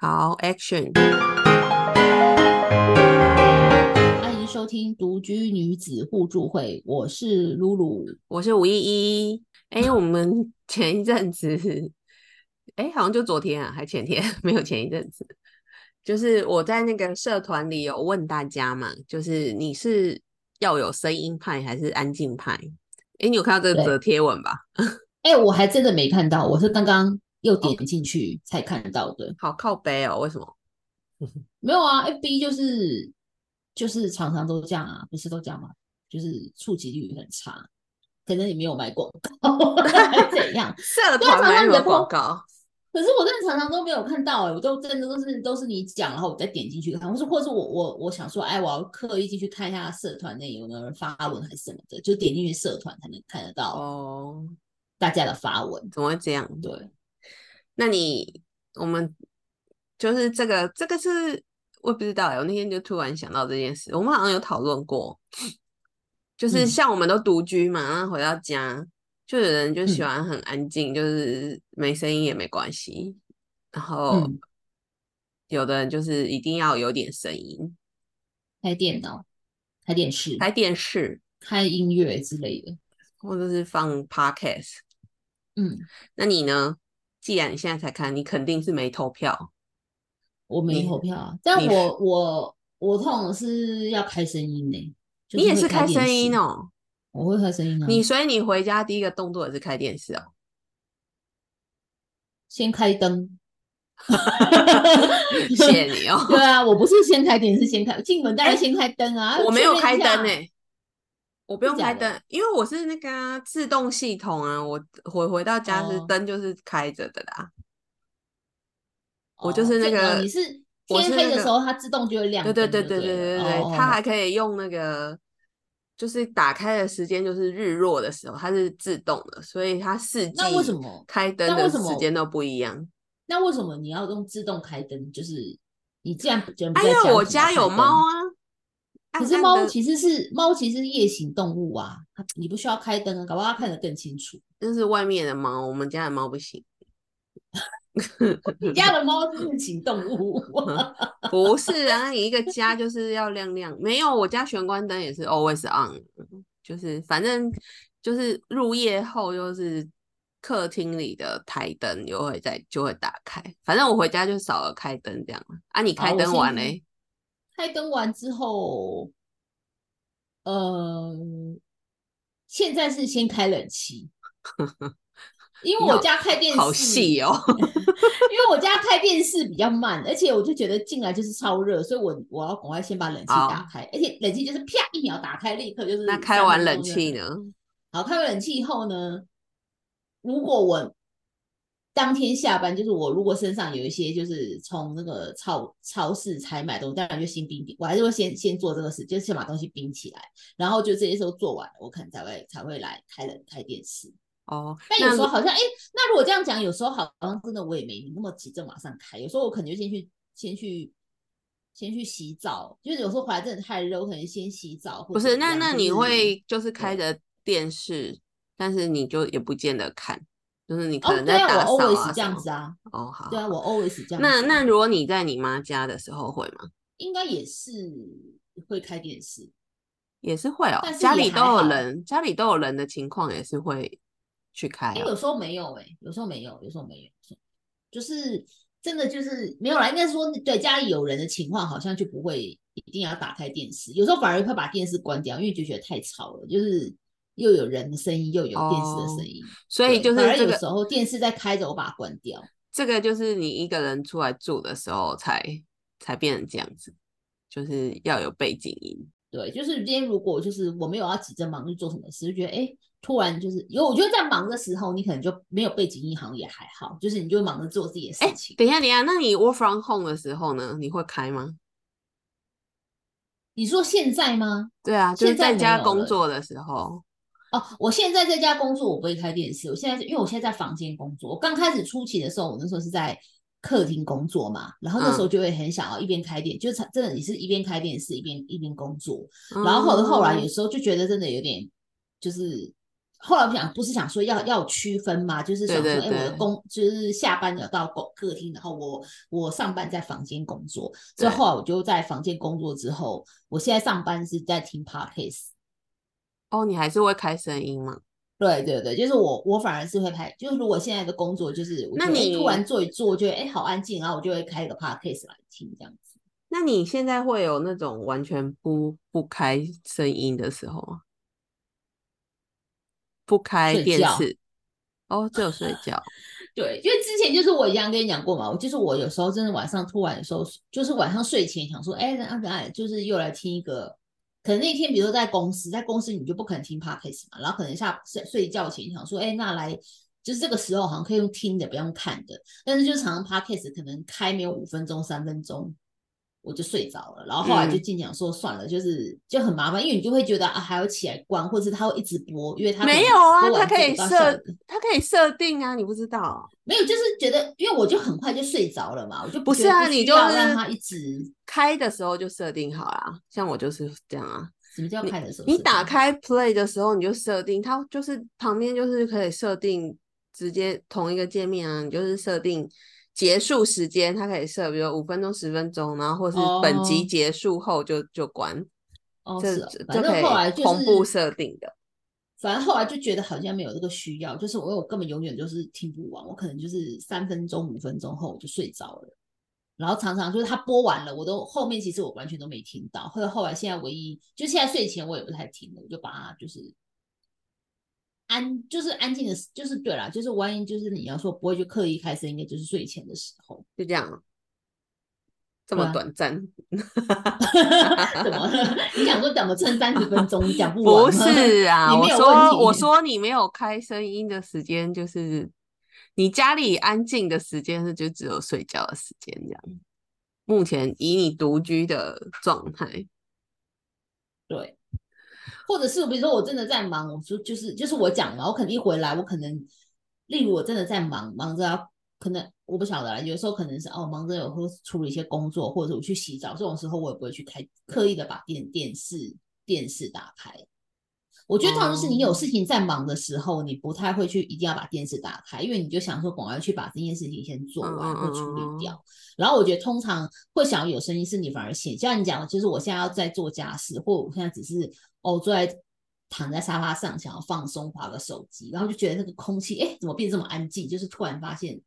好，Action！欢迎收听独居女子互助会，我是露露。我是吴依依。哎，我们 前一阵子，哎，好像就昨天啊，还前天，没有前一阵子。就是我在那个社团里有问大家嘛，就是你是要有声音派还是安静派？哎，你有看到这个则贴文吧？哎，我还真的没看到，我是刚刚又点进去才看到的。好靠背哦，为什么？没有啊，F B 就是就是常常都这样啊，不是都这样吗？就是触及率很差，可能你没有买广告，怎样？社团买什么广告？可是我真的常常都没有看到哎，我都真的都是都是你讲，然后我再点进去看，或是或是我我我想说，哎，我要刻意进去看一下社团内有没有人发文还是什么的，就点进去社团才能看得到哦，大家的发文怎么会这样？对，那你我们就是这个这个是我不知道哎，我那天就突然想到这件事，我们好像有讨论过，就是像我们都独居嘛，然后回到家。就有人就喜欢很安静，就是没声音也没关系。然后有的人就是一定要有点声音，开电脑、开电视、开电视、开音乐之类的，或者是放 podcast。嗯，那你呢？既然你现在才看，你肯定是没投票。我没投票啊，但我我我通常是要开声音呢。你也是开声音哦。我会开声音啊！你所以你回家第一个动作也是开电视哦，先开灯。谢谢你哦。对啊，我不是先开电视，先开进门当然先开灯啊。我没有开灯诶，我不用开灯，因为我是那个自动系统啊。我回回到家是灯就是开着的啦。我就是那个你是天黑的时候它自动就会亮。对对对对对对对，它还可以用那个。就是打开的时间就是日落的时候，它是自动的，所以它四季那为什么开灯的时间都不一样？那为什么你要用自动开灯？就是你这样觉得？哎呀，我家有猫啊，可是猫其实是猫，其实是夜行动物啊，你不需要开灯啊，搞不好它看得更清楚。那是外面的猫，我们家的猫不行。你家的猫是夜行动物？不是啊，你一个家就是要亮亮。没有，我家玄关灯也是 always on，就是反正就是入夜后，就是客厅里的台灯又会在就会打开。反正我回家就少了开灯这样啊，你开灯完嘞？开灯完之后，呃，现在是先开冷气。因为我家开电视好细哦，因为我家开电视比较慢，而且我就觉得进来就是超热，所以我我要赶快先把冷气打开，而且冷气就是啪一秒打开，立刻就是。那开完冷气呢？好，开完冷气以后呢，如果我当天下班，就是我如果身上有一些就是从那个超超市才买东西，当然就先冰冰，我还是会先先做这个事，就是先把东西冰起来，然后就这些时候做完了，我可能才会才会来开冷开电视。哦，但有时候好像，哎，那如果这样讲，有时候好像真的我也没那么急着马上开，有时候我可能就先去先去先去洗澡，就是有时候回来真的太热，我可能先洗澡。不是，那那你会就是开着电视，但是你就也不见得看，就是你可能在打扫啊这样子啊。哦，好，对啊，我 always 这样。那那如果你在你妈家的时候会吗？应该也是会开电视，也是会哦。家里都有人，家里都有人的情况也是会。去开，有时候没有哎，有时候没有，有时候没有，就是真的就是没有啦。应该说，对家里有人的情况，好像就不会一定要打开电视。有时候反而会把电视关掉，因为就觉得太吵了，就是又有人的声音，又有电视的声音。所以就是这个有时候电视在开着，我把它关掉。这个就是你一个人出来住的时候才才变成这样子，就是要有背景音。对，就是今天如果就是我没有要急着忙去做什么事，就觉得哎。突然就是，因为我觉得在忙的时候，你可能就没有背景音，好像也还好，就是你就忙着做自己的事情。等一下，等一下，那你 work from home 的时候呢？你会开吗？你说现在吗？对啊，就是在家工作的时候。哦，我现在在家工作，我不会开电视。我现在因为我现在在房间工作，我刚开始初期的时候，我那时候是在客厅工作嘛，然后那时候就会很想要一边开电，就是真的你是一边开电视一边一边工作，然后后后来有时候就觉得真的有点就是。后来我想，不是想说要要区分嘛，就是想说，哎，我的工就是下班要到公客厅，然后我我上班在房间工作。之后来我就在房间工作之后，我现在上班是在听 podcast。哦，你还是会开声音吗？对对对，就是我我反而是会开，就是如果现在的工作就是，那你突然做一做，觉得哎好安静，然后我就会开一个 podcast 来听这样子。那你现在会有那种完全不不开声音的时候吗？不开电视哦，只有睡觉。对，因为之前就是我一样跟你讲过嘛，我就是我有时候真的晚上突然的时候，就是晚上睡前想说，哎，那那就是又来听一个，可能那天比如说在公司，在公司你就不可能听 podcast 嘛，然后可能下睡睡觉前想说，哎，那来就是这个时候好像可以用听的，不用看的，但是就常常 podcast 可能开没有五分钟、三分钟。我就睡着了，然后后来就尽量说算了，就是就很麻烦，因为你就会觉得啊还要起来关，或者是他会一直播，因为它没有啊，它可以设，它可以设定啊，你不知道？没有，就是觉得，因为我就很快就睡着了嘛，我就不是啊，你就让它一直开的时候就设定好啦，像我就是这样啊。什么叫开的时候？你打开 Play 的时候你就设定，它就是旁边就是可以设定直接同一个界面啊，你就是设定。结束时间，它可以设，比如五分钟、十分钟，然后或是本集结束后就就关。哦，是，反正后来就是同步设定的。反正后来就觉得好像没有这个需要，就是我我根本永远就是听不完，我可能就是三分钟、五分钟后我就睡着了。然后常常就是他播完了，我都后面其实我完全都没听到。或者后来现在唯一就现在睡前我也不太听了，我就把它就是。安就是安静的，就是对啦，就是万一就是你要说不会去刻意开声，应该就是睡前的时候，就这样，这么短暂，怎么？你想说怎么撑三十分钟讲不完？不是啊，我说我说你没有开声音的时间，就是你家里安静的时间是就只有睡觉的时间这样。目前以你独居的状态，对。或者是比如说我真的在忙，我说就是就是我讲嘛，我肯定回来，我可能例如我真的在忙，忙着啊可能我不晓得啦，有时候可能是哦忙着有时候处理一些工作，或者我去洗澡，这种时候我也不会去开刻意的把电电视电视打开。我觉得通常是你有事情在忙的时候，你不太会去一定要把电视打开，因为你就想说赶快去把这件事情先做完或处理掉。然后我觉得通常会想要有声音，是你反而显，像你讲的，就是我现在要在做家事，或我现在只是哦坐在躺在沙发上想要放松，划个手机，然后就觉得那个空气哎怎么变这么安静？就是突然发现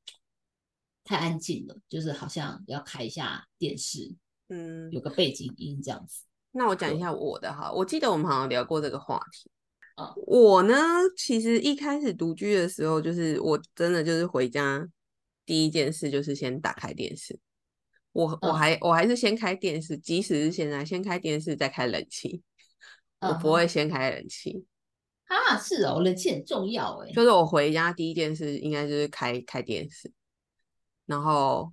太安静了，就是好像要开一下电视，嗯，有个背景音这样子。那我讲一下我的哈，我记得我们好像聊过这个话题。啊，我呢，其实一开始独居的时候，就是我真的就是回家第一件事就是先打开电视。我我还我还是先开电视，即使是现在先开电视再开冷气，我不会先开冷气。啊，是哦，冷气很重要哎。就是我回家第一件事应该就是开开电视，然后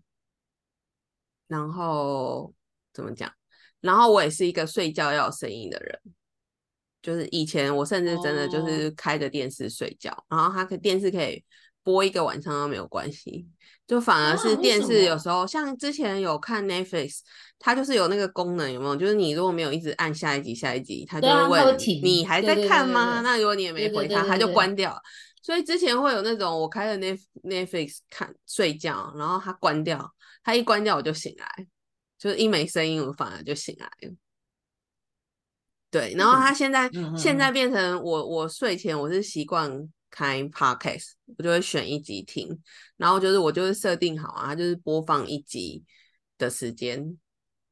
然后怎么讲？然后我也是一个睡觉要有声音的人，就是以前我甚至真的就是开着电视睡觉，然后它可电视可以播一个晚上都没有关系，就反而是电视有时候像之前有看 Netflix，它就是有那个功能有没有？就是你如果没有一直按下一集下一集，它就会问你还在看吗？那如果你也没回它，它就关掉。所以之前会有那种我开着 Net Netflix 看睡觉，然后它关掉，它一关掉我就醒来。就是一没声音，我反而就醒来了。对，然后他现在现在变成我我睡前我是习惯开 podcast，我就会选一集听，然后就是我就是设定好啊，就是播放一集的时间，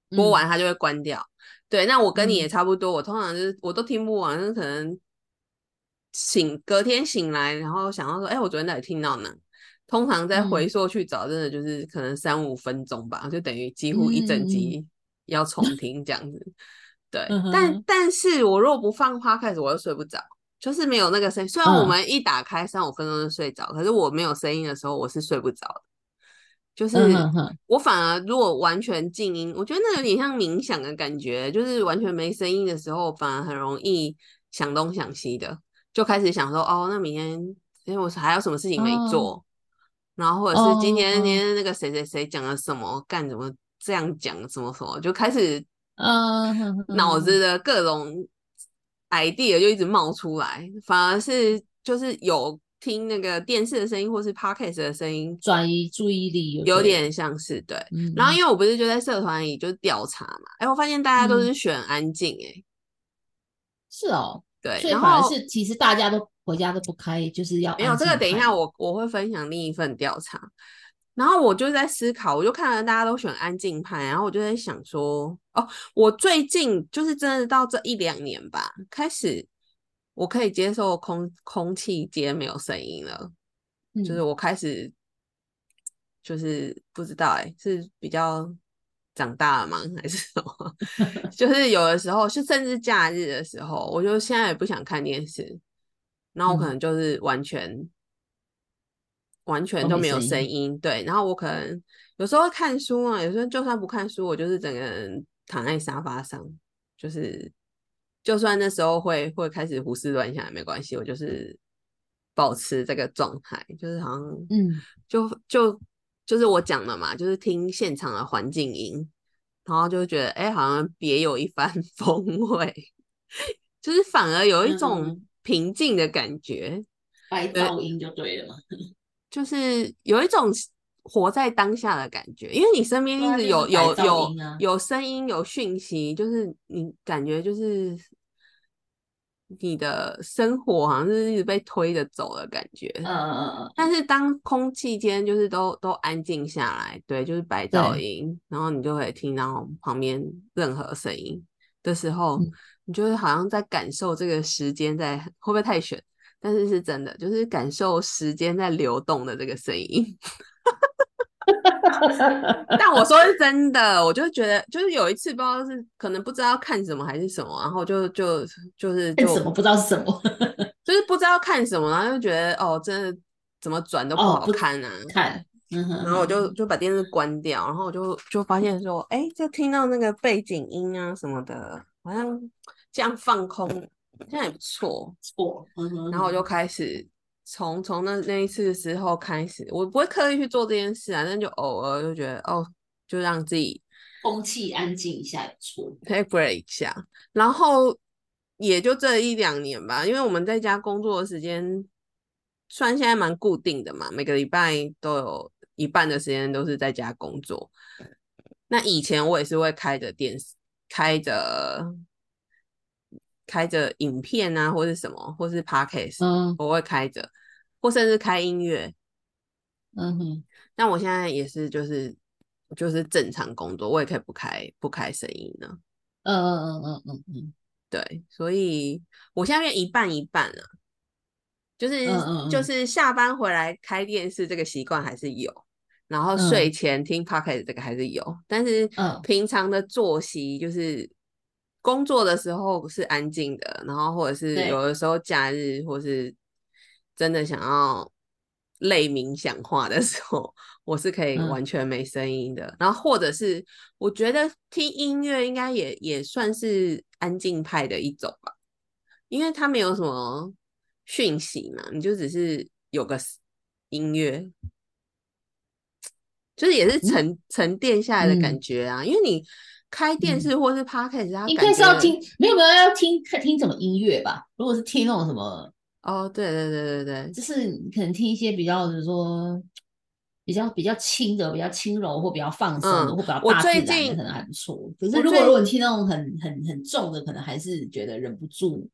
播完它就会关掉。对，那我跟你也差不多，我通常就是我都听不完，可能醒隔天醒来，然后想到说，哎，我昨天到底听到哪？通常在回溯去找，真的就是可能三五分钟吧，就等于几乎一整集要重听这样子。对，但但是我如果不放花开始，我就睡不着，就是没有那个声音。虽然我们一打开三五分钟就睡着，可是我没有声音的时候，我是睡不着的。就是我反而如果完全静音，我觉得那有点像冥想的感觉，就是完全没声音的时候，反而很容易想东想西的，就开始想说，哦，那明天因为我还有什么事情没做。然后或者是今天今天那个谁谁谁讲了什么，干怎么这样讲什么什么，就开始嗯脑子的各种 idea 就一直冒出来，反而是就是有听那个电视的声音或是 podcast 的声音，转移注意力有点像是对。嗯，然后因为我不是就在社团里就调查嘛，哎，我发现大家都是选安静，哎，是哦，对，所以反而是其实大家都回家都不开，就是要没有这个。等一下我我会分享另一份调查，然后我就在思考，我就看了大家都选安静派，然后我就在想说，哦，我最近就是真的到这一两年吧，开始我可以接受空空气间没有声音了，就是我开始就是不知道哎，是比较。长大了吗？还是什么？就是有的时候，是甚至假日的时候，我就现在也不想看电视，然后我可能就是完全完全都没有声音。对，然后我可能有时候看书啊，有时候就算不看书，我就是整个人躺在沙发上，就是就算那时候会会开始胡思乱想也没关系，我就是保持这个状态，就是好像嗯，就就。就是我讲的嘛，就是听现场的环境音，然后就觉得哎，好像别有一番 风味，就是反而有一种平静的感觉。白噪音就对了嘛，就是有一种活在当下的感觉，因为你身边一直有有有有声音有讯息，就是你感觉就是。你的生活好像是一直被推着走的感觉，嗯嗯嗯嗯。但是当空气间就是都都安静下来，对，就是白噪音，然后你就可以听到旁边任何声音的时候，你就会好像在感受这个时间在会不会太悬？但是是真的，就是感受时间在流动的这个声音。但我说是真的，我就觉得就是有一次不知道是可能不知道看什么还是什么，然后就就就是就什么不知道是什么，就是不知道看什么，然后就觉得哦，真的怎么转都不好看啊，看，然后我就就把电视关掉，然后我就就发现说，哎，就听到那个背景音啊什么的，好像这样放空，这样也不错，错，然后我就开始。从从那那一次的时候开始，我不会刻意去做这件事啊，但就偶尔就觉得哦，就让自己空气安静一下，错 take break 一下。然后也就这一两年吧，因为我们在家工作的时间，虽然现在蛮固定的嘛，每个礼拜都有一半的时间都是在家工作。那以前我也是会开着电视，开着。开着影片啊，或是什么，或是 podcast，嗯，我会开着，或甚至开音乐，嗯哼。但我现在也是，就是就是正常工作，我也可以不开不开声音呢。嗯嗯嗯嗯嗯嗯，对，所以我现在一半一半了，就是就是下班回来开电视这个习惯还是有，然后睡前听 podcast 这个还是有，但是平常的作息就是。工作的时候是安静的，然后或者是有的时候假日，或是真的想要类冥想化的时候，我是可以完全没声音的。然后或者是我觉得听音乐应该也也算是安静派的一种吧，因为它没有什么讯息嘛，你就只是有个音乐，就是也是沉沉淀下来的感觉啊，因为你。开电视或是 podcast，应该是要听，没有没有要听听什么音乐吧？如果是听那种什么，哦，对对对对对，就是可能听一些比较，就是说比较比较轻的、比较轻柔或比较放松的，或比较大自然的，可能还不错。可是如果如果你听那种很很很重的，可能还是觉得忍不住。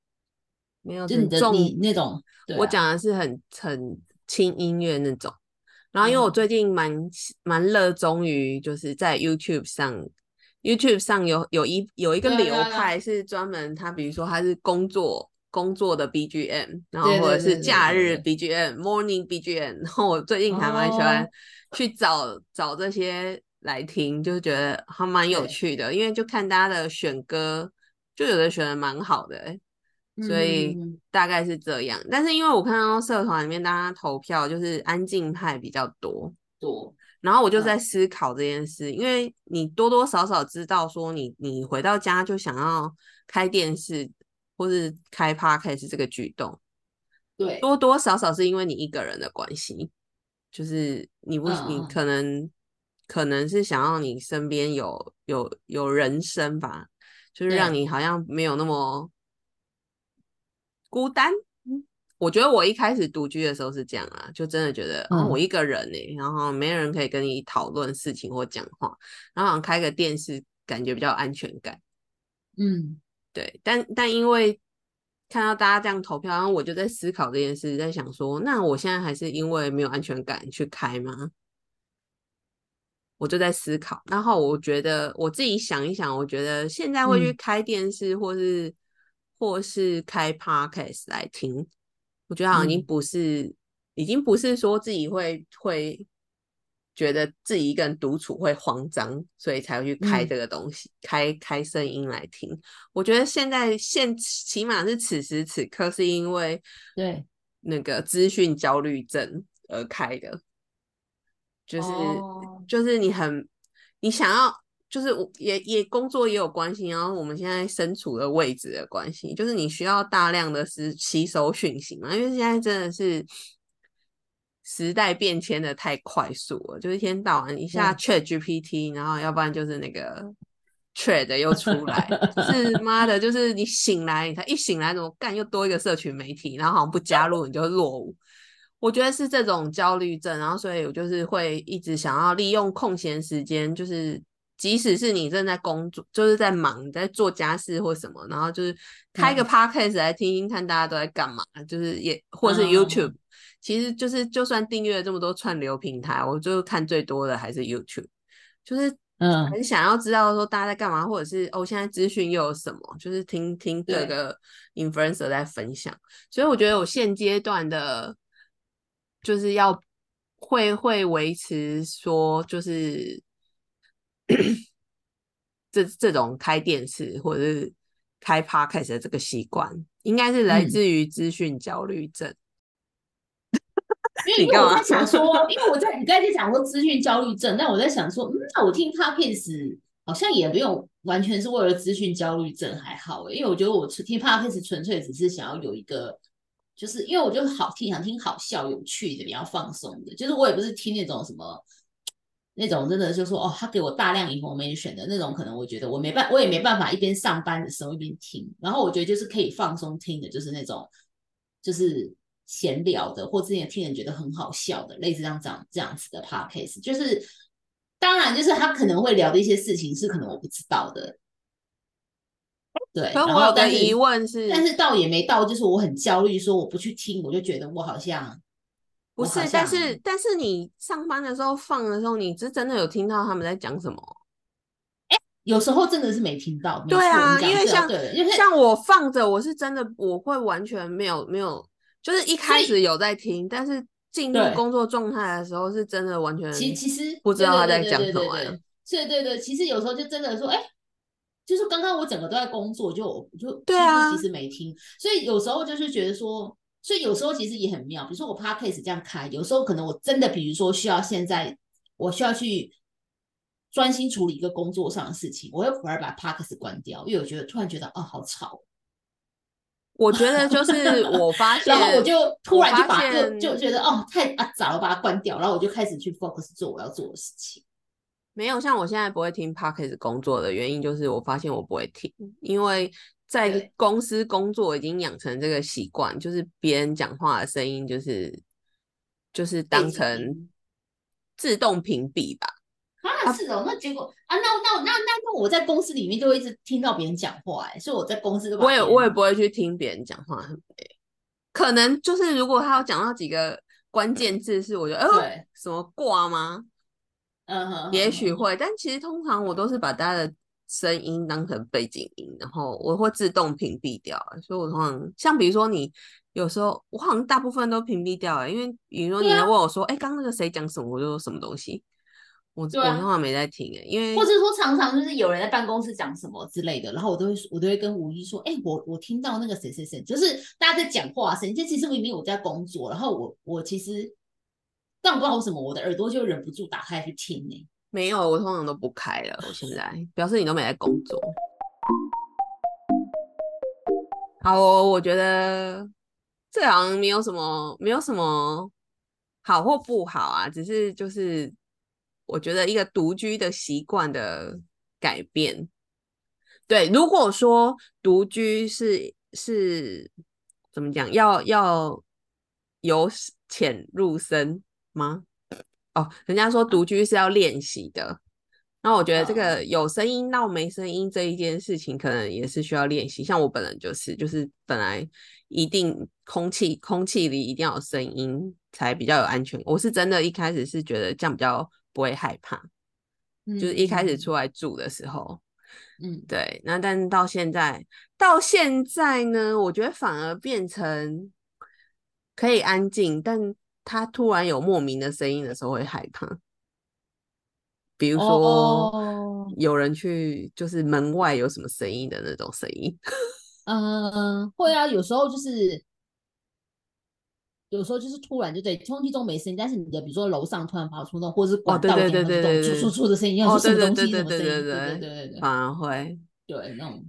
没有，就你的你那种，我讲的是很很轻音乐那种。然后因为我最近蛮蛮热衷于就是在 YouTube 上。YouTube 上有有一有一个流派是专门，他比如说他是工作工作的 BGM，然后或者是假日 BGM，Morning BGM，然后我最近还蛮喜欢去找找这些来听，就觉得还蛮有趣的，因为就看大家的选歌，就有的选的蛮好的，所以大概是这样。但是因为我看到社团里面大家投票就是安静派比较多。多。然后我就在思考这件事，因为你多多少少知道说，你你回到家就想要开电视或是开 podcast 这个举动，对，多多少少是因为你一个人的关系，就是你不你可能可能是想要你身边有有有人声吧，就是让你好像没有那么孤单。我觉得我一开始独居的时候是这样啊，就真的觉得我一个人呢、然后没人可以跟你讨论事情或讲话，然后好像开个电视，感觉比较安全感。嗯对，但但因为看到大家这样投票，然后我就在思考这件事，在想说，那我现在还是因为没有安全感去开吗？我就在思考，然后我觉得我自己想一想，我觉得现在会去嗯开电视或是、或是开 podcast 来听，我觉得好像已经嗯。不是，已经不是说自己会会觉得自己一个人独处会慌张，所以才会去开嗯。这个东西，开开声音来听。我觉得现在现起码是此时此刻，是因为对。那个资讯焦虑症而开的，就是、哦。就是你很你想要，就是我也也工作也有关系，然后我们现在身处的位置的关系，就是你需要大量的是吸收讯息嘛，因为现在真的是。时代变迁的太快速了，就是一天到晚一下 Chat GPT，然后要不然就是那个 Trade 又出来，就是妈的，就是你醒来，你才一醒来怎么干又多一个社群媒体，然后好像不加入你就落伍。我觉得是这种焦虑症，然后所以我就是会一直想要利用空闲时间，就是即使是你正在工作，就是在忙，在做家事或什么，然后就是开个嗯 podcast 来听听看大家都在干嘛，就是也或者是 YouTube，、其实就是就算订阅了这么多串流平台，我就看最多的还是 YouTube，就是嗯。很想要知道说大家在干嘛，或者是哦现在资讯又有什么，就是听听各对。个 influencer 在分享，所以我觉得我现阶段的，就是要会会维持说就是 这这种开电视或者是开 podcast 的这个习惯，应该是来嗯自于资讯焦虑症。因为我在想说，因为我在你刚才在讲说资讯焦虑症，但我在想说，嗯，那我听 podcast 好像也没有完全是为了资讯焦虑症，还好欸因为我觉得我听 podcast 纯粹只是想要有一个，就是因为我觉得好听，想听好笑、有趣的、比较放松的，就是我也不是听那种什么。那种真的就说哦，他给我大量 information 的那种，可能我觉得我没办，我也没办法一边上班的时候一边听。然后我觉得就是可以放松听的，就是那种就是闲聊的，或之前听人觉得很好笑的，类似这样这样这样子的 podcast。就是当然就是他可能会聊的一些事情是可能我不知道的，对。可然后但是问是，但是倒也没到，就是我很焦虑，说我不去听，我就觉得我好像不是但是但是你上班的时候放的时候，你是真的有听到他们在讲什么？有时候真的是没听到。对啊，因为像像我放着，我是真的我会完全没有没有，就是一开始有在听，但是进入工作状态的时候，是真的完全其其实不知道他在讲什么对对对欸。对对对，其实有时候就真的说，哎，就是刚刚我整个都在工作，就我就对啊其实没听，所以有时候就是觉得说，所以有时候其实也很妙，比如说我 podcast 这样开，有时候可能我真的比如说需要现在我需要去专心处理一个工作上的事情，我又反而把 podcast 关掉，因为我觉得突然觉得哦好吵，我觉得就是我发现，然后我就突然就发把现就就觉得哦太啊早了，把它关掉，然后我就开始去 focus 做我要做的事情。没有像我现在不会听 podcast 工作的原因，就是我发现我不会听，因为在公司工作已经养成这个习惯，就是别人讲话的声音就是就是当成自动屏蔽吧。啊，是哦，那结果啊，那那那那那我在公司里面就会一直听到别人讲话，哎，所以我在公司我也我也不会去听别人讲话，很。可能就是如果他要讲到几个关键字，是我觉得，哦、对什么挂吗？嗯哼，也许会，但其实通常我都是把大家的声音当成背景音，然后我会自动屏蔽掉。所以我通常像比如说你有时候我好像大部分都屏蔽掉了，因为比如说你对啊。来问我说，哎、刚刚那个谁讲什么，我就说什么东西，我、我通常没在听诶，因为或者说常常就是有人在办公室讲什么之类的，然后我都会我都会跟吴一说，哎、我我听到那个谁谁谁，就是大家在讲话声，就其实明明我在工作，然后我我其实，但我不知道为什么我的耳朵就忍不住打开去听呢、没有，我通常都不开了。我现在表示你都没在工作。好，我觉得这好像没有什么，没有什么好或不好啊，只是就是我觉得一个独居的习惯的改变。对，如果说独居是是怎么讲，要要由浅入深吗？哦，人家说独居是要练习的。那我觉得这个有声音到没声音这一件事情，可能也是需要练习。像我本人就是，就是本来一定空气空气里一定要有声音才比较有安全。我是真的一开始是觉得这样比较不会害怕，就是一开始出来住的时候，嗯，对。那但到现在到现在呢，我觉得反而变成可以安静，但他突然有莫名的声音的时候会害怕。比如说，有人去，就是门外有什么声音的那种声音。嗯，会啊，有时候就是，有时候就是突然就对，空气中没声音，但是你的比如说楼上突然发出那种，或者是管道里面那种出出出的声音，要是什么东西什么声音，对对对对对，反而会对那种。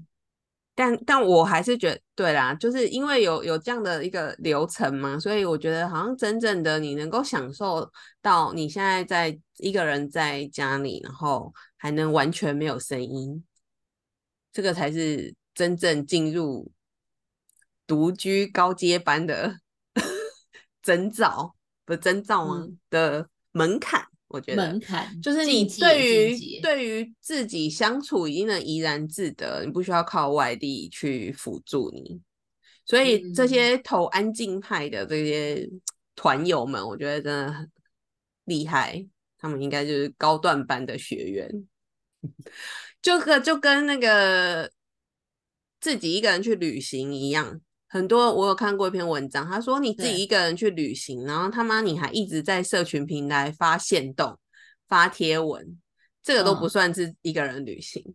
但但我还是觉得，对啦，就是因为有有这样的一个流程嘛，所以我觉得好像真正的你能够享受到你现在在一个人在家里，然后还能完全没有声音，这个才是真正进入独居高阶班的 征兆，不征兆吗？的门槛。我觉得门槛就是你对于对于自己相处已经能怡然自得，你不需要靠外力去辅助你。所以这些投安静派的这些团友们，我觉得真的很厉害，他们应该就是高段班的学员。就跟就跟那个自己一个人去旅行一样，很多我有看过一篇文章，他说你自己一个人去旅行，然后他妈你还一直在社群平台发现动。发贴文，这个都不算是一个人旅行，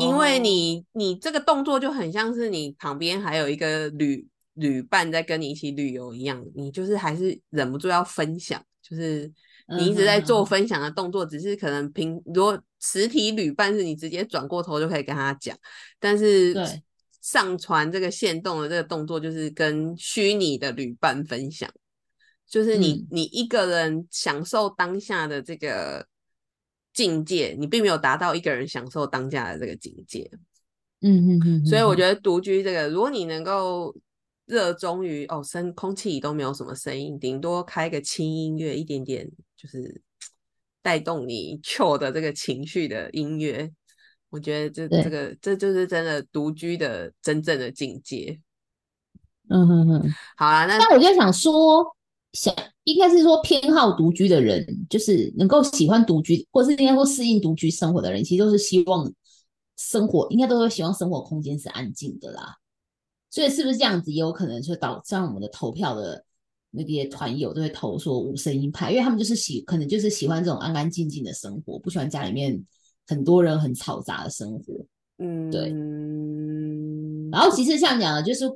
因为你你这个动作就很像是你旁边还有一个旅旅伴在跟你一起旅游一样，你就是还是忍不住要分享，就是你一直在做分享的动作，只是可能平如果实体旅伴是你直接转过头就可以跟他讲，但是上传这个线动的这个动作就是跟虚拟的旅伴分享。就是你，你一个人享受当下的这个境界，你并没有达到一个人享受当下的这个境界。嗯嗯嗯。所以我觉得独居这个，如果你能够热衷于哦，声空气里都没有什么声音，顶多开个轻音乐，一点点就是带动你 chill 的这个情绪的音乐，我觉得这这个这就是真的独居的真正的境界。嗯哼哼。好啊，那那我就想说。想应该是说偏好独居的人，就是能够喜欢独居，或是应该说适应独居生活的人，其实都是希望生活应该都会希望生活空间是安静的啦。所以是不是这样子，也有可能就导致我们的投票的那些团友都会投说无声音派，因为他们就是喜可能就是喜欢这种安安静静的生活，不喜欢家里面很多人很嘈杂的生活。嗯，对。然后其实像讲的就是。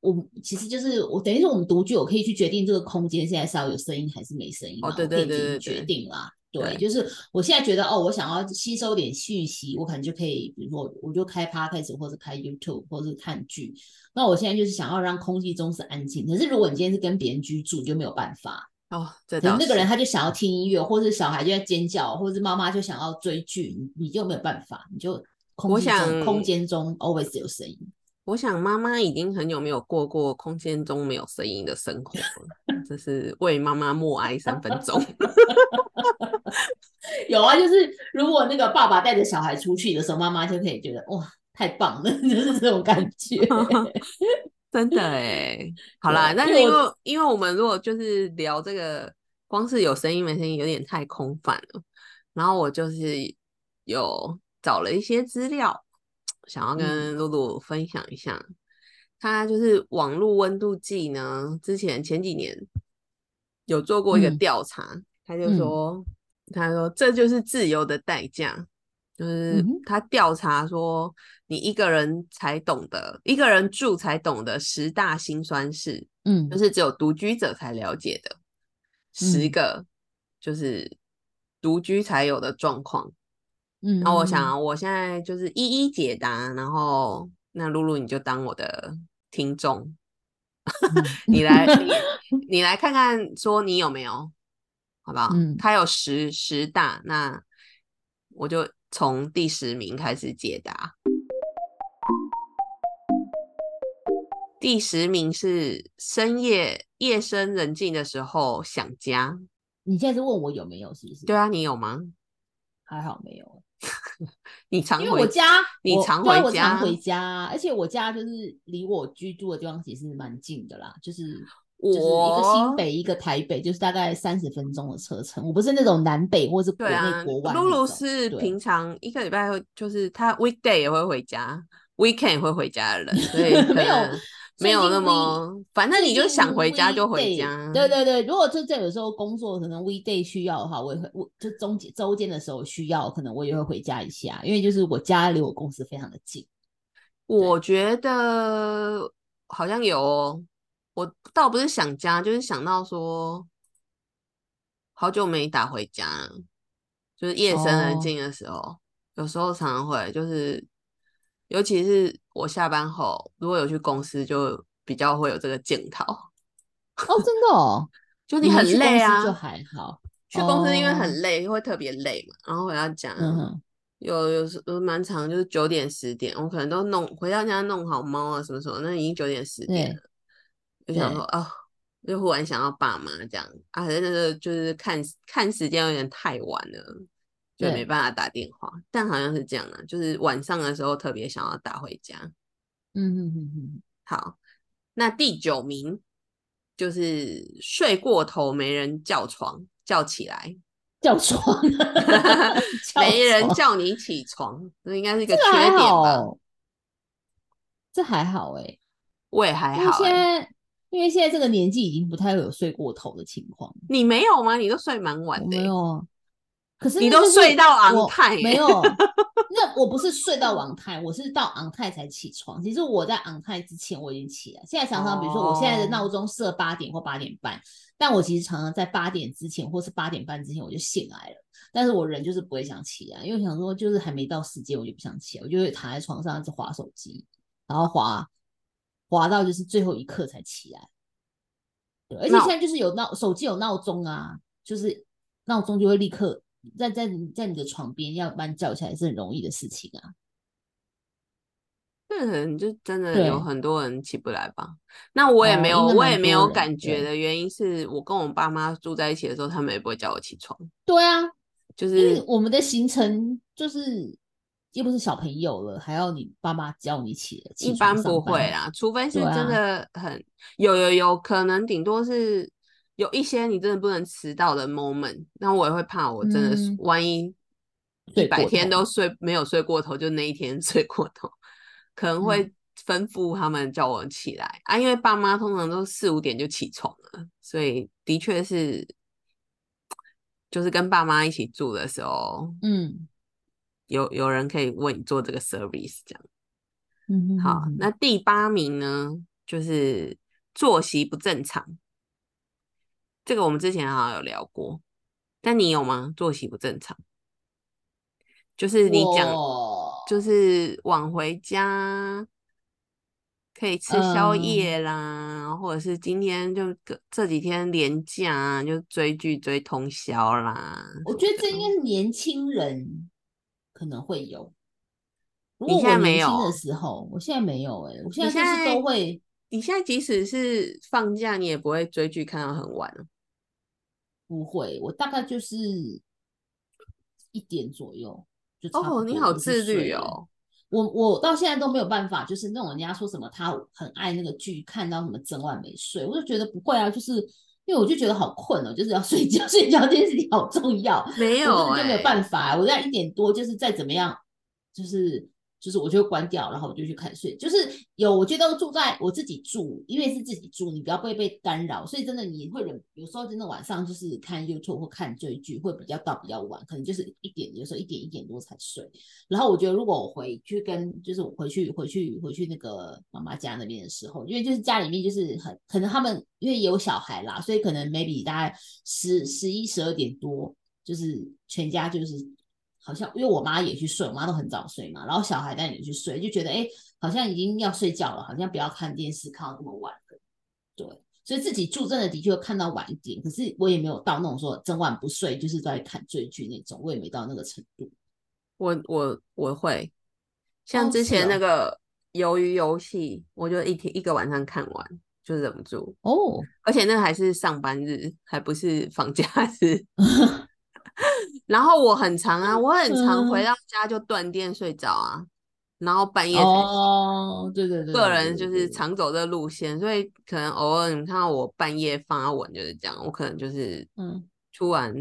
我其实就是我等于说我们独居，我可以去决定这个空间现在是要有声音还是没声音嘛？对对对对，决定啦。对，就是我现在觉得哦，我想要吸收点讯息，我可能就可以，比如说我就开 Podcast 或者开 YouTube 或者是看剧。那我现在就是想要让空气中是安静。可是如果你今天是跟别人居住，就没有办法哦。可能那个人他就想要听音乐，或者是小孩就在尖叫，或者是妈妈就想要追剧，你你就没有办法，你就空间空间中 always 有声音。我想妈妈已经很久没有过过空间中没有声音的生活了，这是为妈妈默哀三分钟。有啊，就是如果那个爸爸带着小孩出去的时候，妈妈就可以觉得哇，太棒了，就是这种感觉。真的哎，好啦，但是因为因为我们如果就是聊这个，光是有声音没声音有点太空泛了，然后我就是有找了一些资料。想要跟露露分享一下，他就是网络温度计呢。之前前几年有做过一个调查，他就说，他说这就是自由的代价，就是他调查说，你一个人才懂得，一个人住才懂得十大辛酸事，嗯，就是只有独居者才了解的十个，就是独居才有的状况。嗯，那我想，我现在就是一一解答，然后那露露你就当我的听众，你来，你 你来看看，说你有没有，好不好？嗯，他有十十大，那我就从第十名开始解答。第十名是深夜夜深人静的时候想家。你现在是问我有没有，是不是？对啊，你有吗？还好没有。你常因为我家，你常回家，常回家，而且我家就是离我居住的地方其实蛮近的啦，就是我一个新北，一个台北，就是大概三十分钟的车程。我不是那种南北或是国内国外。露露是平常一个礼拜会，就是他 weekday 也会回家，weekend 也会回家的人，所以 没有。没有那么，反正你就想回家就回家。对对对，如果就这有时候工作可能 weekday 需要的话，我也会，我就中间周间的时候需要，可能我也会回家一下，因为就是我家离我公司非常的近。我觉得好像有，我倒不是想家，就是想到说，好久没打回家，就是夜深人静的时候，有时候常常会就是。尤其是我下班后，如果有去公司，就比较会有这个检讨。哦，真的哦，就你很累啊，就还好。去公司因为很累，会特别累嘛。然后回到家，有有时蛮长，就是九点十点，我可能都弄回到家弄好猫啊什么什么，那已经九点十点了。就想说啊，就忽然想到爸妈这样啊，真的就是看看时间有点太晚了。就没办法打电话，但好像是这样啊，就是晚上的时候特别想要打回家。嗯嗯嗯嗯，好，那第九名就是睡过头没人叫床叫起来，叫床，没人叫你起床，那应该是一个缺点吧？这还好哎，我也还好，因为因为现在这个年纪已经不太会有睡过头的情况。你没有吗？你都睡蛮晚的，没有。可是你都睡到昂泰，没有？那我不是睡到昂泰，我是到昂泰才起床。其实我在昂泰之前我已经起来。现在常常比如说我现在的闹钟设八点或八点半，但我其实常常在八点之前或是八点半之前我就醒来了。但是我人就是不会想起来，因为想说就是还没到时间，我就不想起来，我就会躺在床上一直划手机，然后划划到就是最后一刻才起来。而且现在就是有闹手机有闹钟啊，就是闹钟就会立刻。在在在你的床边要把你叫起来是很容易的事情啊。对，你就真的有很多人起不来吧？那我也没有，我也没有感觉的原因是我跟我爸妈住在一起的时候，他们也不会叫我起床。对啊，就是我们的行程就是又不是小朋友了，还要你爸妈叫你起来。一般不会啦，除非是真的很有有有可能，顶多是。有一些你真的不能迟到的 moment，那我也会怕，我真的万一一百天都睡没有睡过头，就那一天 睡过头，可能会吩咐他们叫我起来啊，因为爸妈通常都四五点就起床了，所以的确是，就是跟爸妈一起住的时候，嗯，有有人可以为你做这个 service 这样，嗯，好，那第八名呢，就是作息不正常。这个我们之前好像有聊过，但你有吗？作息不正常，就是你讲，就是晚回家可以吃宵夜啦，或者是今天就这几天连假就追剧追通宵啦。我觉得这应该是年轻人可能会有。你现在没有的时候，我现在没有哎，我现在就是都会。你现在即使是放假，你也不会追剧看到很晚不会，我大概就是一点左右就哦，你好自律哦。我我到现在都没有办法，就是那种人家说什么他很爱那个剧，看到什么整晚没睡，我就觉得不会啊，就是因为我就觉得好困哦，就是要 睡觉，睡觉这件事情好重要。没有，就没有办法，我在一点多，就是再怎么样，就是。就是我就会关掉，然后我就去看睡。就是有，我觉得住在我自己住，因为是自己住，你不要会被干扰，所以真的你会忍。有时候真的晚上就是看 YouTube 或看追剧，会比较到比较晚，可能就是一点，有时候一点一点多才睡。然后我觉得如果我回去跟，就是我回去回去回去那个妈妈家那边的时候，因为就是家里面就是很可能他们因为有小孩啦，所以可能 maybe 大概十十一十二点多，就是全家就是。好像因为我妈也去睡，我妈都很早睡嘛，然后小孩带你去睡，就觉得哎，好像已经要睡觉了，好像不要看电视看到那么晚对，所以自己住真的的确看到晚一点，可是我也没有到那种说整晚不睡，就是在看追剧那种，我也没到那个程度。我我我会像之前那个鱿鱼游戏，我就一天一个晚上看完，就忍不住哦，而且那还是上班日，还不是放假日。然后我很长啊，我很常回嗯到家就断电睡着啊，然后半夜。哦，对对对，个人就是常走这路线，所以可能偶尔你看到我半夜发文就是这样，我可能就是嗯，突然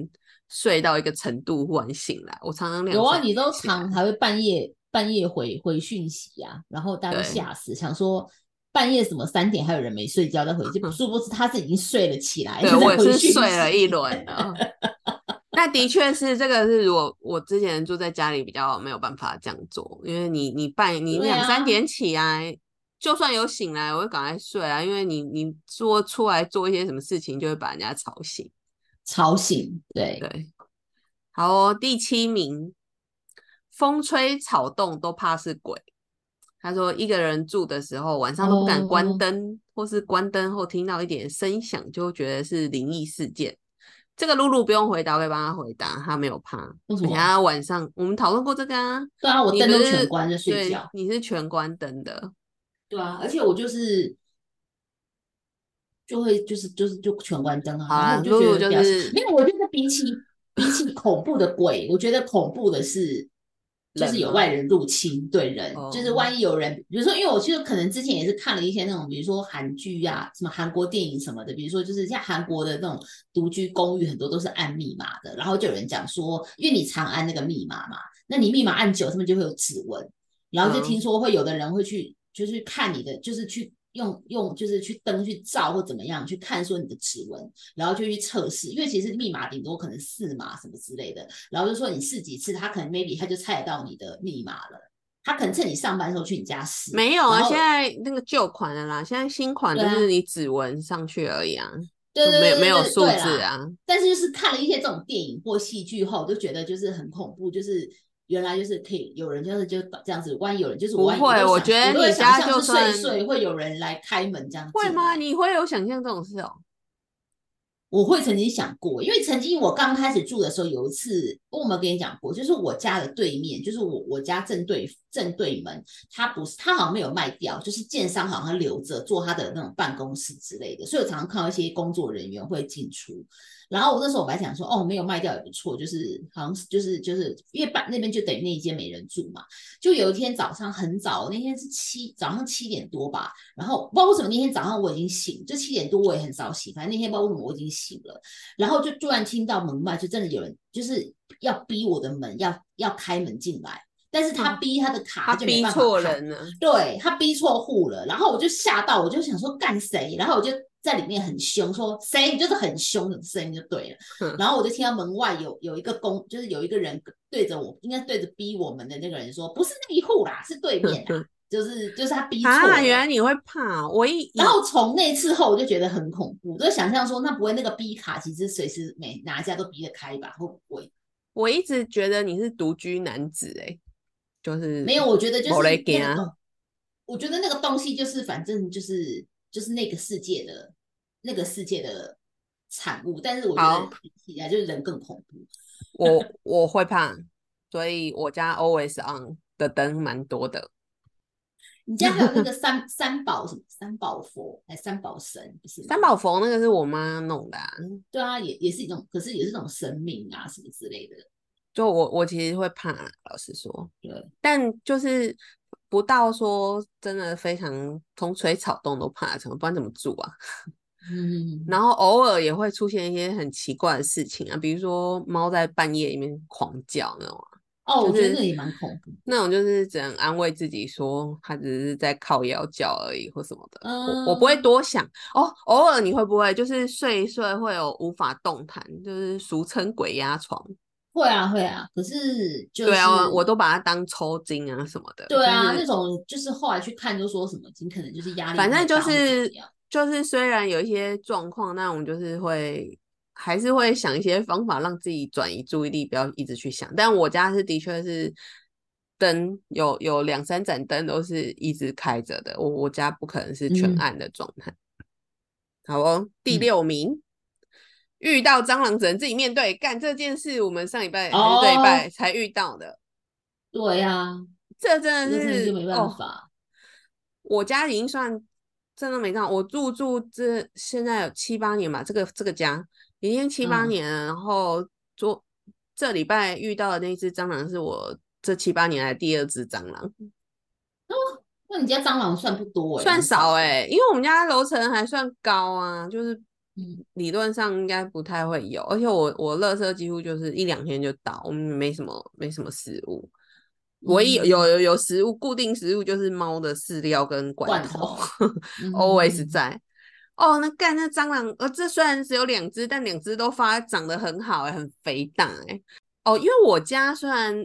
睡到一个程度，忽然醒来。我常常两有啊，你都常还会半夜半夜回回讯息啊，然后大家都对吓死，想说半夜什么三点还有人没睡觉在回，去 殊不知他是已经睡了起来，在对 我也是睡了一轮了。那的确是这个是如果我之前住在家里比较没有办法这样做，因为你你半你两三点起来，就算有醒来，我会赶快睡啊，因为你你做出来做一些什么事情，就会把人家吵醒。吵醒，对，对，好哦，第七名，风吹草动都怕是鬼。他说，一个人住的时候，晚上都不敢关哦灯，或是关灯后听到一点声响，就会觉得是灵异事件。这个露露不用回答，我可以帮他回答，他没有怕。为什么他晚上我们讨论过这个啊，对啊，我灯都全关在睡对觉，你是全关灯的，对啊，而且我就是就会就是就是就全关灯啊，好啦然后我就觉露露就是没有，我觉得比起比起恐怖的鬼，我觉得恐怖的是。就是有外人入侵对人，就是哦。万一有人，比如说，因为我其实可能之前也是看了一些那种，比如说韩剧呀、什么韩国电影什么的，比如说就是像韩国的那种独居公寓，很多都是按密码的，然后就有人讲说，因为你常按那个密码嘛，那你密码按久，他们就会有指纹，然后就嗯听说会有的人会去，就是看你的，就是去用用，就是去灯去照或怎么样去看说你的指纹，然后就去测试，因为其实密码顶多可能四码什么之类的，然后就说你试几次，他可能 maybe 他就猜得到你的密码了，他可能趁你上班的时候去你家试，没有啊，现在那个旧款的啦，现在新款就是你指纹上去而已啊，就没有对对没有数字啊。但是就是看了一些这种电影或戏剧后，就觉得就是很恐怖，就是原来就是可以有人就是就这样子，万一有人就是不我会我觉得我都会你家想象就是算睡睡会有人来开门这样会吗？你会有想象这种事哦？我会曾经想过，因为曾经我刚开始住的时候，有一次我有没有跟你讲过，就是我家的对面，就是我我家正对正对门，他不是他好像没有卖掉，就是建商好像留着做他的那种办公室之类的，所以我常常看到一些工作人员会进出。然后我那时候我还想说，哦，没有卖掉也不错，就是好像是就是就是因为办那边就等于那一间没人住嘛。就有一天早上很早，那天是七早上七点多吧，然后不知道为什么那天早上我已经醒，就七点多我也很早醒，反正那天不知道为什么我已经醒了，然后就突然听到门外就真的有人就是要逼我的门，要要开门进来，但是他嗯。逼他的卡他就没逼错人了，对他逼错户了，然后我就吓到，我就想说干谁，然后我就在里面很凶，说谁？就是很凶的声音就对了。哼，然后我就听到门外有有一个公，就是有一个人对着我，应该对着逼我们的那个人说，不是那一户啦，是对面啦，就是就是他逼错啊，原来你会怕，我一然后从那次后，我就觉得很恐怖，就想象说，那不会那个逼卡其实随时每哪一家都逼得开吧？会不会？我一直觉得你是独居男子、欸，哎，就是没有，我觉得就是那个，我觉得那个东西就是反正就是就是那个世界的那个世界的产物，但是我觉得比起来就是人更恐怖。我我会怕，所以我家 always on 的灯蛮多的。你家还有那个 三三宝什么三宝佛还三宝神不是？三宝佛那个是我妈弄的、啊，对啊，也也是一种，可是也是一种神明啊什么之类的。就我我其实会怕，老实说，对，但就是不到说真的非常风吹草动都怕，怎么不然怎么住啊？嗯，然后偶尔也会出现一些很奇怪的事情啊，比如说猫在半夜里面狂叫那种啊，哦，我就是觉得那也蛮恐怖。那种就是只能安慰自己说它只是在靠腰叫而已或什么的，我我不会嗯多想哦。偶尔你会不会就是睡一睡会有无法动弹，就是俗称鬼压床？会啊会啊，可是就是对啊，我都把它当抽筋啊什么的。对啊，就是那种就是后来去看就说什么，你可能就是压力反正就是就是虽然有一些状况，那我们就是会还是会想一些方法让自己转移注意力，不要一直去想。但我家是的确是灯有有两三盏灯都是一直开着的，我我家不可能是全嗯暗的状态。好哦，第嗯六名。遇到蟑螂只能自己面对，干这件事，我们上礼拜还是这礼哦拜才遇到的，对啊，这真的是就没办哦法。我家已经算真的没办法。我住住这现在有七八年吧，这个这个家已经七八嗯年了。然后昨这礼拜遇到的那只蟑螂是我这七八年来第二只蟑螂，那你家蟑螂算不多哎、算少哎、因为我们家楼层还算高啊，就是嗯理论上应该不太会有。而且我我垃圾几乎就是一两天就到，我们没什么没什么食物。唯一有嗯有有有食物，固定食物就是猫的饲料跟罐罐头，always 在。哦，那干那蟑螂，呃，这虽然只有两只，但两只都发长得很好、欸，很肥大、欸，哦，因为我家虽然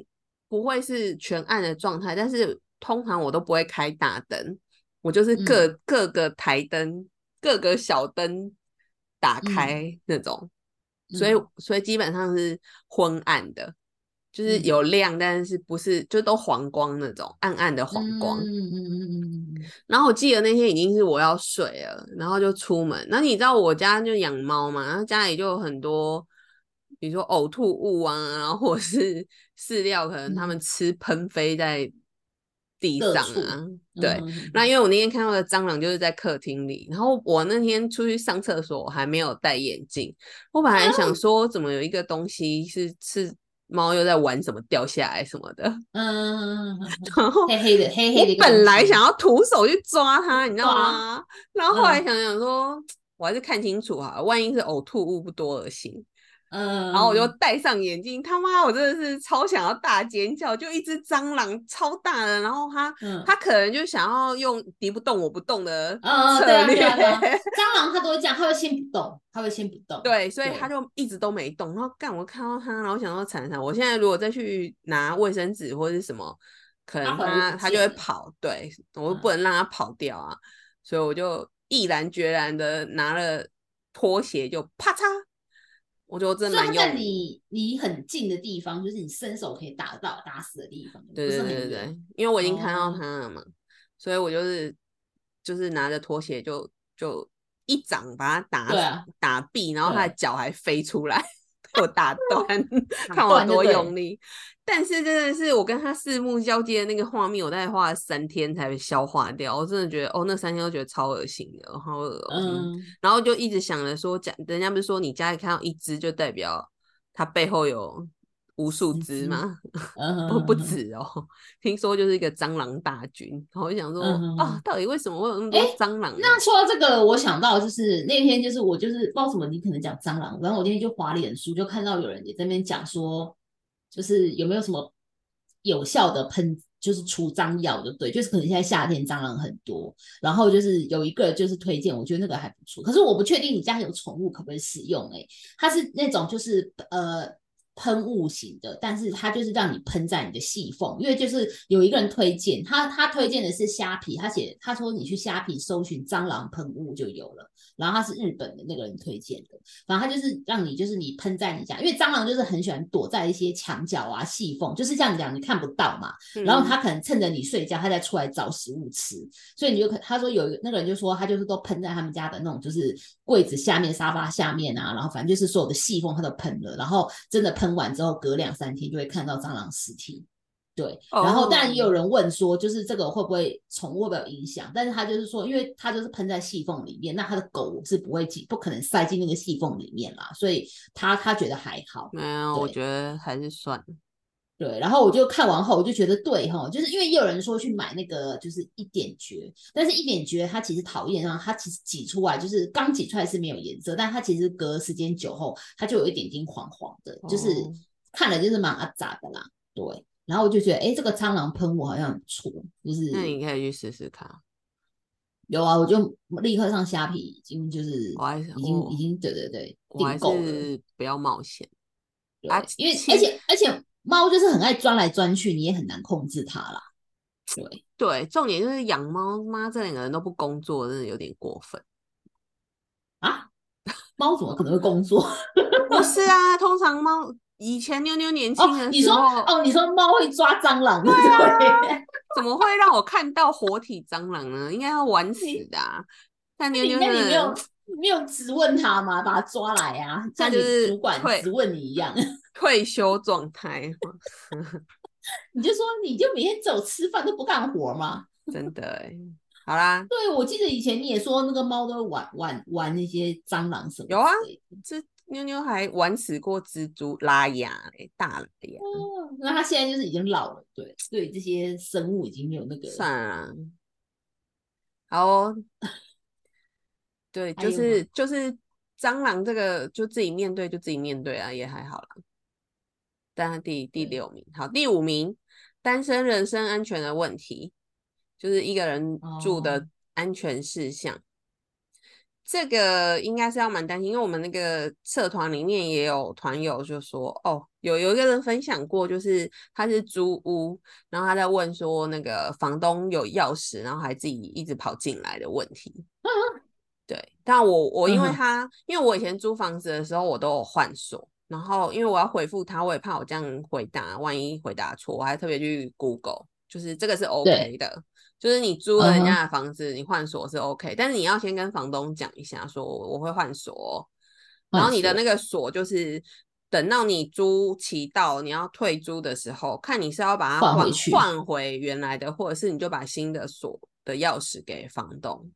不会是全暗的状态，但是通常我都不会开大灯，我就是各、各个台灯、各个小灯打开那种，所以嗯。所以基本上是昏暗的，就是嗯。有亮，但是不是就都黄光那种暗暗的黄光。嗯嗯嗯然后我记得那天已经是我要睡了，然后就出门。那你知道我家就养猫嘛，然后家里就有很多，比如说呕吐物啊，然后或者是饲料，可能他们吃喷飞在地上啊。嗯，对，那因为我那天看到的蟑螂就是在客厅里，然后我那天出去上厕所，我还没有戴眼镜，我本来想说怎么有一个东西是是猫又在玩什么掉下来什么的，嗯 然后黑黑的黑黑的我本来想要徒手去抓它，你知道吗？然后后来嗯想想说，我还是看清楚哈，万一是呕吐物不多而行。嗯，然后我就戴上眼镜，他妈，我真的是超想要大尖叫，就一只蟑螂超大的，然后它嗯。它可能就想要用敌不动我不动的策略，啊对啊，蟑螂它都会这样，它会先不动，它会先不动，对，所以对它就一直都没动。然后干，我看到它，然后想说铲铲，我现在如果再去拿卫生纸或者是什么，可能它回来就会跑，对我不能让它跑掉啊，所以我就毅然决然的拿了拖鞋就啪嚓，我觉得我真的在蛮用力。你离很近的地方，就是你伸手可以打到打死的地方，对对对因为我已经看到他了嘛，所以我就是就是拿着拖鞋就就一掌把他打打毙，然后他的脚还飞出来，被我打断，看我多用力。但是真的是我跟他四目交接的那个画面，我大概花了三天才消化掉。我真的觉得哦，那三天都觉得超恶心的，好恶哦、嗯嗯，然后就一直想着说，家人家不是说你家里看到一只就代表它背后有无数只只吗？嗯 不不止哦，听说就是一个蟑螂大军。然后我就想说，啊嗯哼哼，到底为什么会有那么多蟑螂呢？那说到这个，我想到就是那天就是我就是不知道什么，你可能讲蟑螂，然后我今天就滑脸书，就看到有人也在那边讲说，就是有没有什么有效的喷，就是除蟑药的，对，就是可能现在夏天蟑螂很多，然后就是有一个就是推荐，我觉得那个还不错，可是我不确定你家有宠物可不可以使用、欸，它是那种就是呃。喷雾型的，但是它就是让你喷在你的细缝，因为就是有一个人推荐，他他推荐的是虾皮，他写他说你去虾皮搜寻蟑螂喷雾就有了，然后他是日本的那个人推荐的，反正他就是让你就是你喷在你家，因为蟑螂就是很喜欢躲在一些墙角啊细缝，就是像你讲你看不到嘛，然后嗯他可能趁着你睡觉，他再出来找食物吃，所以你就可他说有一个那个人就说他就是都喷在他们家的那种就是柜子下面、沙发下面啊，然后反正就是所有的细缝他都喷了，然后真的喷完之后，隔两三天就会看到蟑螂尸体。对，然后当然也有哦人问说，就是这个会不会宠物会不会有影响？但是他就是说，因为它就是喷在细缝里面，那他的狗是不会进，不可能塞进那个细缝里面啦，所以他他觉得还好。没有，我觉得还是算了。对，然后我就看完后，我就觉得对哈，就是因为也有人说去买那个就是一点绝，但是一点绝它其实讨厌啊，它其实挤出来就是刚挤出来是没有颜色，但它其实隔时间久后，它就有一点金黄黄的，就是哦看了就是蛮阿杂的啦。对，然后我就觉得，哎，这个蟑螂喷雾好像很不错，就是那你可以去试试看。有啊，我就立刻上虾皮，已经就是我还是已经已经对对对我还。是不要冒险。对啊因为而且而且猫就是很爱钻来钻去，你也很难控制它啦。对，对，重点就是养猫，妈这两个人都不工作，真的有点过分。啊，猫怎么可能会工作？不是啊，通常猫以前妞妞年轻的时候，哦，你说猫会抓蟑螂，对啊对？怎么会让我看到活体蟑螂呢？应该要玩死的啊！但妞妞那你没有的没有质问他吗？把他抓来啊，像你是主管会质问你一样，退休状态，你就说你就每天走吃饭都不干活吗？真的哎。好啦，对，我记得以前你也说那个猫都会玩玩玩那些蟑螂什么有啊这妞妞还玩死过蜘蛛、拉牙嘞，大拉牙。哦那它现在就是已经老了，对，对这些生物已经没有那个。算了啦，好哦。对，就是就是蟑螂这个，就自己面对就自己面对啊，也还好啦。但是第第六名，好，第五名，单身人身安全的问题，就是一个人住哦的安全事项。这个应该是要蛮担心，因为我们那个社团里面也有团友就说，哦，有有一个人分享过，就是他是租屋，然后他在问说那个房东有钥匙，然后还自己一直跑进来的问题。对，但我我因为他，因为我以前租房子的时候我都有换锁，然后因为我要回复他，我也怕我这样回答，万一回答错，我还特别去 Google，就是这个是 OK 的，就是你租了人嗯家的房子，你换锁是 OK，但是你要先跟房东讲一下，说我会换锁。哦，然后你的那个锁就是等到你租期到你要退租的时候，看你是要把它换换回原来的，或者是你就把新的锁的钥匙给房东。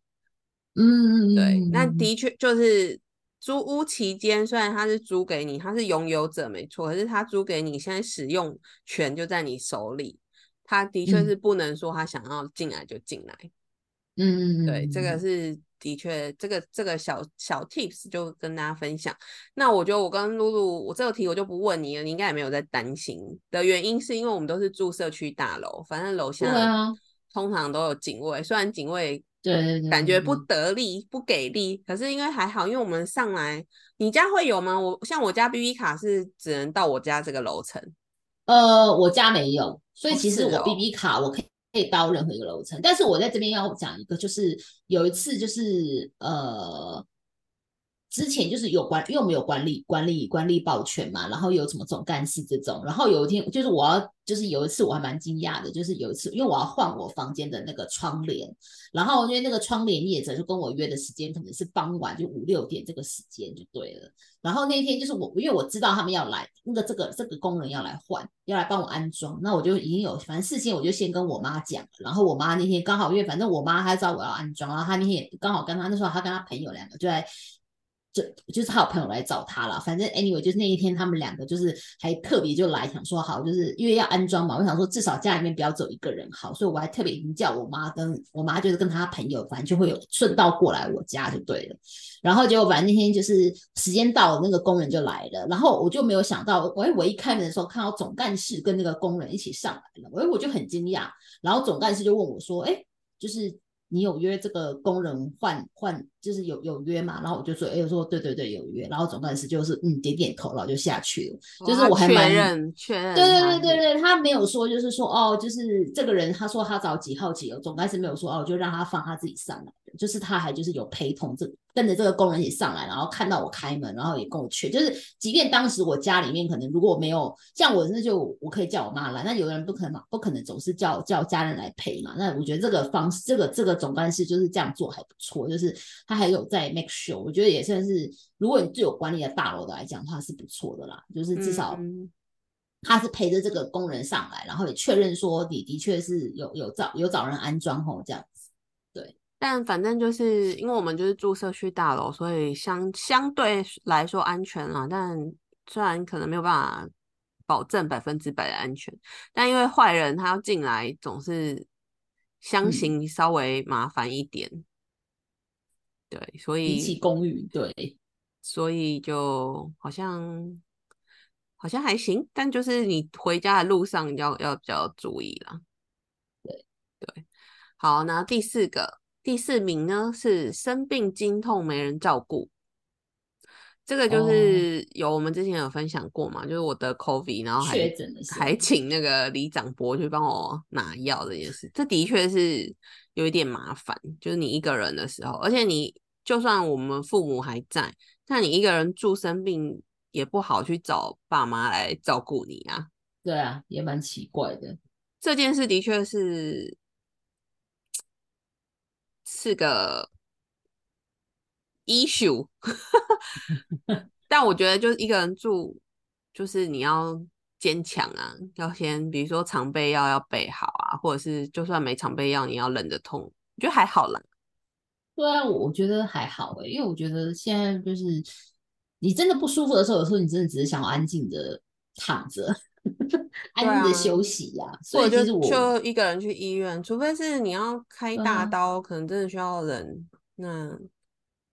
嗯对，那的确就是租屋期间，虽然他是租给你，他是拥有者没错，可是他租给你，现在使用权就在你手里，他的确嗯是不能说他想要进来就进来。嗯嗯嗯，对，这个嗯是的确，这个这个小小 tips 就跟大家分享。那我觉得我跟露露，我这个题我就不问你了，你应该也没有在担心的原因，是因为我们都是住社区大楼，反正楼下啊，通常都有警卫，虽然警卫对对对，感觉不得力、不给力，可是因为还好，因为我们上来，你家会有吗？我像我家 B B 卡是只能到我家这个楼层，呃，我家没有，所以哦其实我 BB 卡我可以可以到任何一个楼层，但是我在这边要讲一个，就是有一次就是呃。之前就是有管，因为我们有管理管理管理保全嘛，然后有什么总干事这种，然后有一天就是我要就是有一次我还蛮惊讶的，就是有一次因为我要换我房间的那个窗帘，然后因为那个窗帘业者就跟我约的时间可能是傍晚就五六点这个时间就对了，然后那天就是我因为我知道他们要来，那个这个这个工人要来换，要来帮我安装，那我就已经有反正事先我就先跟我妈讲，然后我妈那天刚好因为反正我妈她知道我要安装，然后她那天也刚好跟她那时候她跟她朋友两个就在。就就是他有朋友来找他了，反正 anyway 就是那一天他们两个就是还特别就来想说好，就是因为要安装嘛，我想说至少家里面不要走一个人好，所以我还特别已经叫我妈跟我妈就是跟她朋友，反正就会有顺道过来我家就对了。然后结果反正那天就是时间到了，那个工人就来了，然后我就没有想到，我我一开门的时候看到总干事跟那个工人一起上来了，我我就很惊讶，然后总干事就问我说，哎，就是。你有约这个工人换换，就是有有约嘛？然后我就说，哎，我说对对对有约。然后总干事就是嗯点点头，然后就下去了。就是我还蛮认确认，对对对对对，他没有说就是说哦，就是这个人他说他找几号几号，总干事没有说哦，就让他放他自己上来，就是他还就是有陪同这跟着这个工人一起上来，然后看到我开门，然后也跟我去，就是即便当时我家里面可能如果没有像我那就我可以叫我妈来，那有的人不可能嘛，不可能总是叫叫家人来陪嘛，那我觉得这个方式这个这个总干事就是这样做还不错，就是他还有在 make sure，我觉得也算是如果你最有管理的大楼的来讲的话是不错的啦，就是至少。嗯他是陪着这个工人上来，然后也确认说你的确是有有找有找人安装吼这样子。对但反正就是因为我们就是住社区大楼，所以相相对来说安全啦。但虽然可能没有办法保证百分之百的安全，但因为坏人他要进来，总是相嗯形稍微麻烦一点。对，所比起以公寓，对，所以就好像好像还行，但就是你回家的路上要要比较注意啦。对。对，好，那第四个第四名呢是生病经痛没人照顾，这个就哦。是有我们之前有分享过嘛，就是我得 COVID，然后还还请那个李长博去帮我拿药这件事，这的确是有一点麻烦，就是你一个人的时候，而且你就算我们父母还在，但你一个人住生病也不好去找爸妈来照顾你啊。对啊，也蛮奇怪的。这件事的确是是个 issue，但我觉得就是一个人住，就是你要坚强啊，要先比如说常备药要备好啊，或者是就算没常备药，你要忍着痛我觉得还好啦。对啊，我觉得还好欸，因为我觉得现在就是你真的不舒服的时候，有时候你真的只是想要安静的躺着，安静的休息呀。所以就是我就一个人去医院，除非是你要开大刀，可能真的需要人。那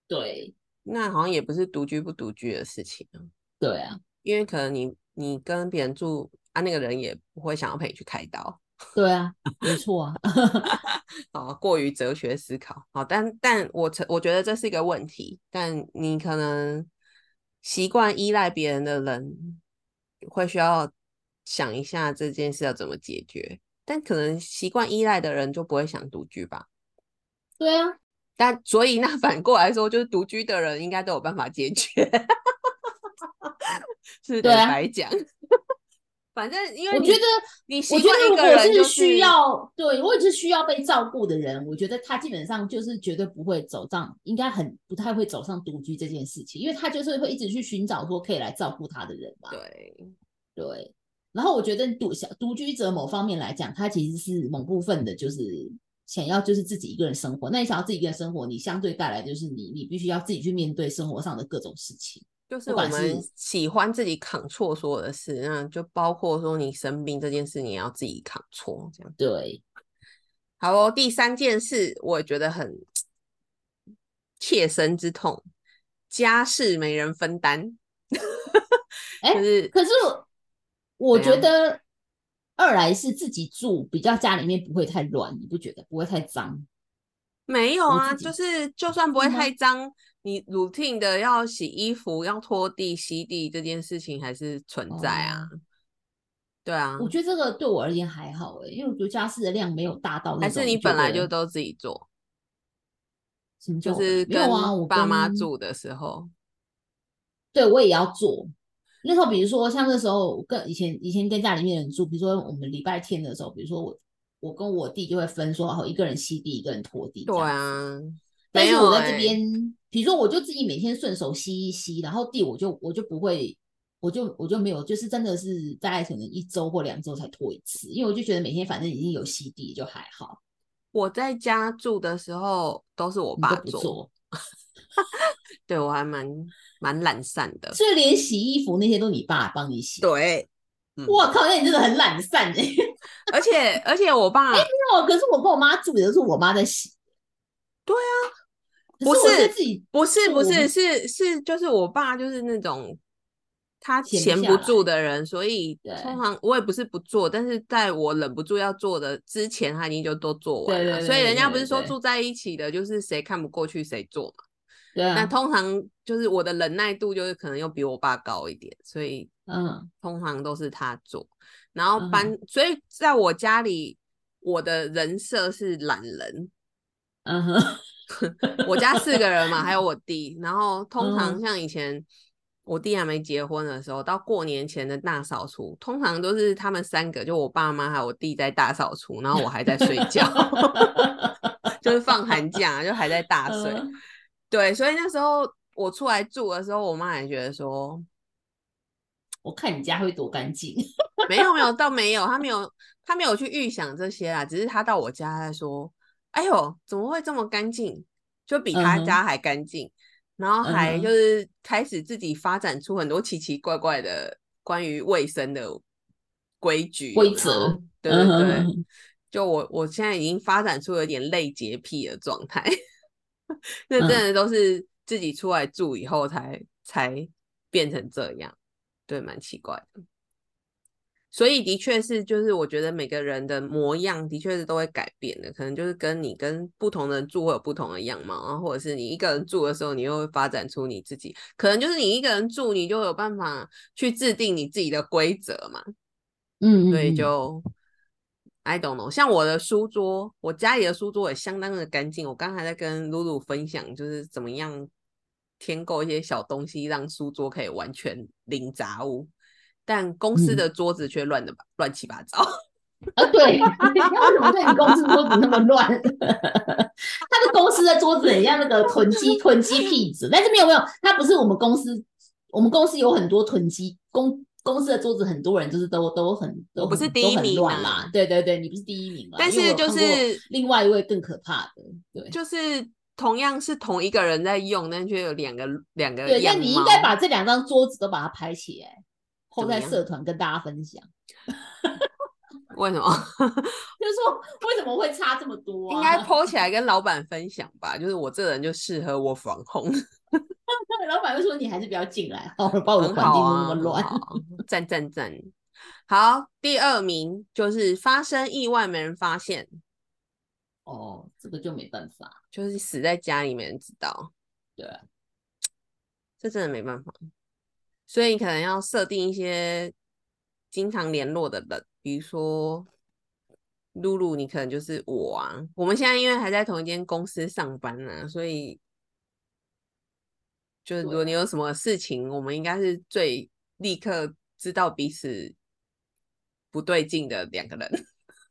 对，那好像也不是独居不独居的事情啊。对啊，因为可能你你跟别人住啊，那个人也不会想要陪你去开刀。对啊，没错啊。哦，过于哲学思考。好，但但我成我觉得这是一个问题。但你可能习惯依赖别人的人，会需要想一下这件事要怎么解决。但可能习惯依赖的人就不会想独居吧？对啊。但所以那反过来说，就是独居的人应该都有办法解决。是的，白讲。反正，因为我觉得，你我觉得如果是需要，对，如果是需要被照顾的人，我觉得他基本上就是绝对不会走上，应该很不太会走上独居这件事情，因为他就是会一直去寻找说可以来照顾他的人嘛。对，对。然后我觉得独小独居者某方面来讲，他其实是某部分的，就是想要就是自己一个人生活。那你想要自己一个人生活，你相对带来就是你你必须要自己去面对生活上的各种事情。就是我们喜欢自己扛错所有的事，那就包括说你生病这件事，你要自己扛错，这样对。好哦，第三件事我觉得很切身之痛，家事没人分担。哎，可是我觉得二来是自己住，比较家里面不会太乱，你不觉得不会太脏？没有啊，就是就算不会太脏。你 routine 的要洗衣服、要拖地、吸地这件事情还是存在啊？对啊，我觉得这个对我而言还好诶，因为我觉得家事的量没有大到。还是你本来就都自己做？什么就是跟爸妈住的时候，对我也要做。那时候，比如说像那时候跟以前以前跟家里面人住，比如说我们礼拜天的时候，比如说我我跟我弟就会分说，哦，一个人吸地，一个人拖地。对啊。但是我在这边，比如说我就自己每天顺手吸一吸，然后地我就我就不会，我就我就没有，就是真的是大概可能一周或两周才拖一次，因为我就觉得每天反正已经有吸地就还好。我在家住的时候都是我爸做，对我还蛮蛮懒散的，所以连洗衣服那些都你爸帮你洗。对，我靠，那你真的很懒散哎！而且而且我爸，哎没有，可是我跟我妈住也都是我妈在洗。对啊。不是不是不是是是就是我爸就是那种他闲不住的人，所以通常我也不是不做，但是在我忍不住要做的之前，他已经就都做完了。所以人家不是说住在一起的，就是谁看不过去谁做嘛。对啊。那通常就是我的忍耐度就是可能又比我爸高一点，所以嗯，通常都是他做。然后搬，所以在我家里，我的人设是懒人。嗯哼。我家四个人嘛，还有我弟。然后通常像以前我弟还没结婚的时候，到过年前的大扫除，通常都是他们三个，就我爸妈还有我弟在大扫除，然后我还在睡觉，就是放寒假就还在大睡。对，所以那时候我出来住的时候，我妈也觉得说，我看你家会多干净。没有没有，倒没有，他没 有他没有去预想这些啊，只是他到我家在说。哎呦，怎么会这么干净？就比他家还干净，然后还就是开始自己发展出很多奇奇怪怪的关于卫生的规矩规则。对对对，就我我现在已经发展出有点类洁癖的状态，那真的都是自己出来住以后才才变成这样，对，蛮奇怪的。所以的确是，就是我觉得每个人的模样的确是都会改变的，可能就是跟你跟不同的人住会有不同的样貌，然后或者是你一个人住的时候，你又会发展出你自己，可能就是你一个人住，你就有办法去制定你自己的规则嘛。嗯，所以就 I don't know，像我的书桌，我家里的书桌也相当的干净。我刚才在跟露露分享，就是怎么样添购一些小东西，让书桌可以完全零杂物。但公司的桌子却乱的乱七八糟。啊，对，你 为什么对你公司桌子那么乱？他的公司的桌子很像那个囤积囤积屁子，但是没有没有，他不是我们公司，我们公司有很多囤积公公司的桌子很多人就是都都很都我不是第一名乱啊啦，对对对，你不是第一名嘛，但是就是另外一位更可怕的，对就是同样是同一个人在用，但却有两个两个对，那你应该把这两张桌子都把它拍起来，后在社团跟大家分享，为什么？就是说为什么会差这么多、啊？应该 PO 起来跟老板分享吧。就是我这人就适合我防控，老板会说你还是不要进来，好了，把我的很环境弄那么乱。好赞赞赞。好，第二名就是发生意外没人发现，哦，这个就没办法，就是死在家里没人知道，对啊，这真的没办法。所以你可能要设定一些经常联络的人，比如说露露，你可能就是我啊。我们现在因为还在同一间公司上班呢、所以就是如果你有什么事情，我们应该是最立刻知道彼此不对劲的两个人，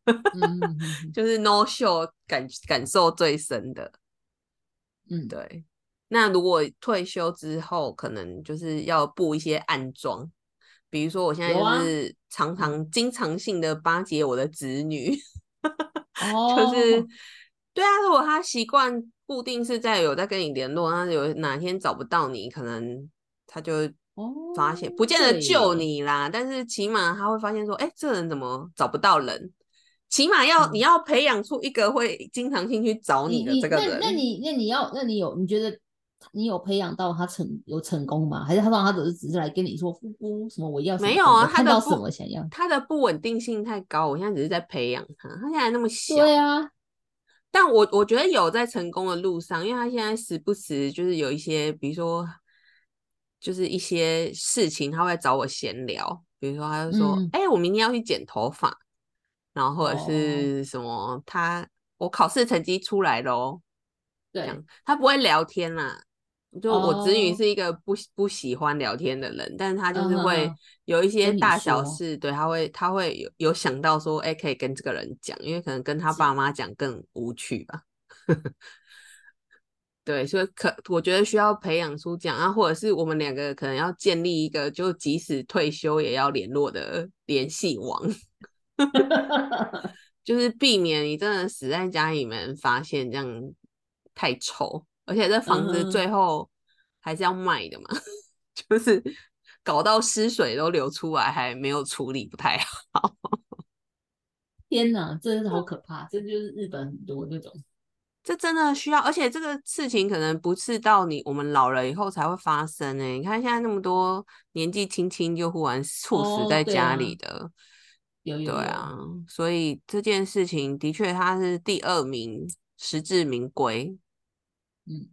就是 no show 感感受最深的。嗯，对，那如果退休之后，可能就是要布一些暗桩，比如说我现在就是常常经常性的巴结我的子女，哦，就是对啊，如果他习惯固定是在有在跟你联络，那有哪天找不到你，可能他就哦，发现，不见得救，你啦，但是起码他会发现说，哎、这人怎么找不到人？起码要、你嗯要培养出一个会经常性去找你的这个人。那你那你要那你有你觉得你有培养到他成有成功吗？还是他让他只是只是来跟你说夫夫什么我要没有啊，我看到什么想要？他的不稳定性太高，我现在只是在培养他，他现在那么小，对啊，但我我觉得有在成功的路上，因为他现在时不时就是有一些，比如说就是一些事情，他会找我闲聊，比如说他就说，嗯哎、我明天要去剪头发，然后或者哦是什么，他我考试成绩出来喽，这对样，他不会聊天啦。就我子女哦。是一个不喜不喜欢聊天的人，但是他就是嗯会有一些大小说。事，对，他会他会有有想到说，哎、可以跟这个人讲，因为可能跟他爸讲妈讲更无趣吧。对，所以可我觉得需要培养出这样啊，或者是我们两个可能要建立一个，就即使退休也要联络的联系网，就是避免你真的死在家里面发现这样太臭，而且这房子最后还是要卖的嘛，就是搞到湿水都流出来，还没有处理，不太好。天哪，真的是好可怕！这就是日本很多那种，这真的需要，而且这个事情可能不是到你我们老了以后才会发生呢、你看现在那么多年纪轻轻就忽然猝死在家里啊的，有有有，对啊，所以这件事情的确它是第二名，实至名归。嗯，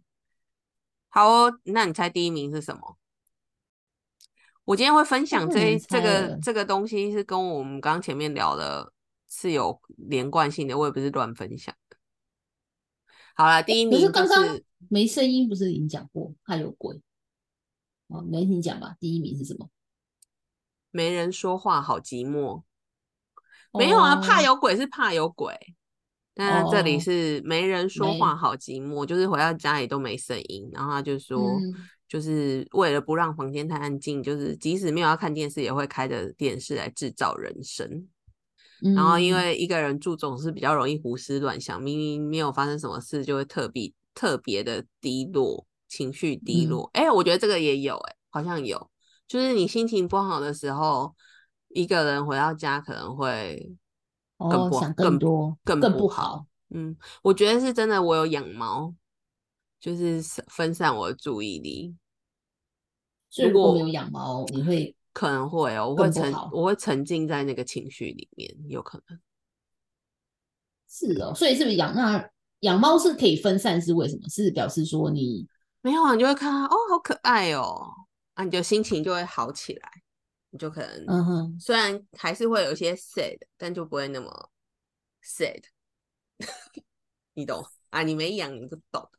好哦，那你猜第一名是什么？我今天会分享这一这个这个东西是跟我们刚刚前面聊的是有连贯性的，我也不是乱分享的。好啦，第一名就是刚刚没声音，不是已经讲过怕有鬼？哦，没你讲吧？第一名是什么？没人说话，好寂寞。没有啊，怕哦有鬼是怕有鬼，但这里哦。是没人说没话，好寂寞，就是回到家里都没声音，然后他就说，嗯。就是为了不让房间太安静，就是即使没有要看电视，也会开着电视来制造人声。然后因嗯。为一个人住总是比较容易胡思乱想，明明没有发生什么事，就会特别特别的低落，情绪低嗯。落。哎、我觉得这个也有、哎，好像有，就是你心情不好的时候，一个人回到家可能会更哦，不想更多，更更不不好好。嗯，我觉得是真的，我有养猫，就是分分散我的注意力。如果所以如果没有养猫，你会可能会哦，我会沉我会沉浸在那个情绪里面，有可能。是哦，所以是不是养那养猫是可以分散？是为什么？是表示说你没有啊，你就会看它哦，好可爱哦，啊，你就心情就会好起来，你就可能、嗯哼，虽然还是会有一些 sad，但就不会那么 sad，你懂啊？你没养你不懂。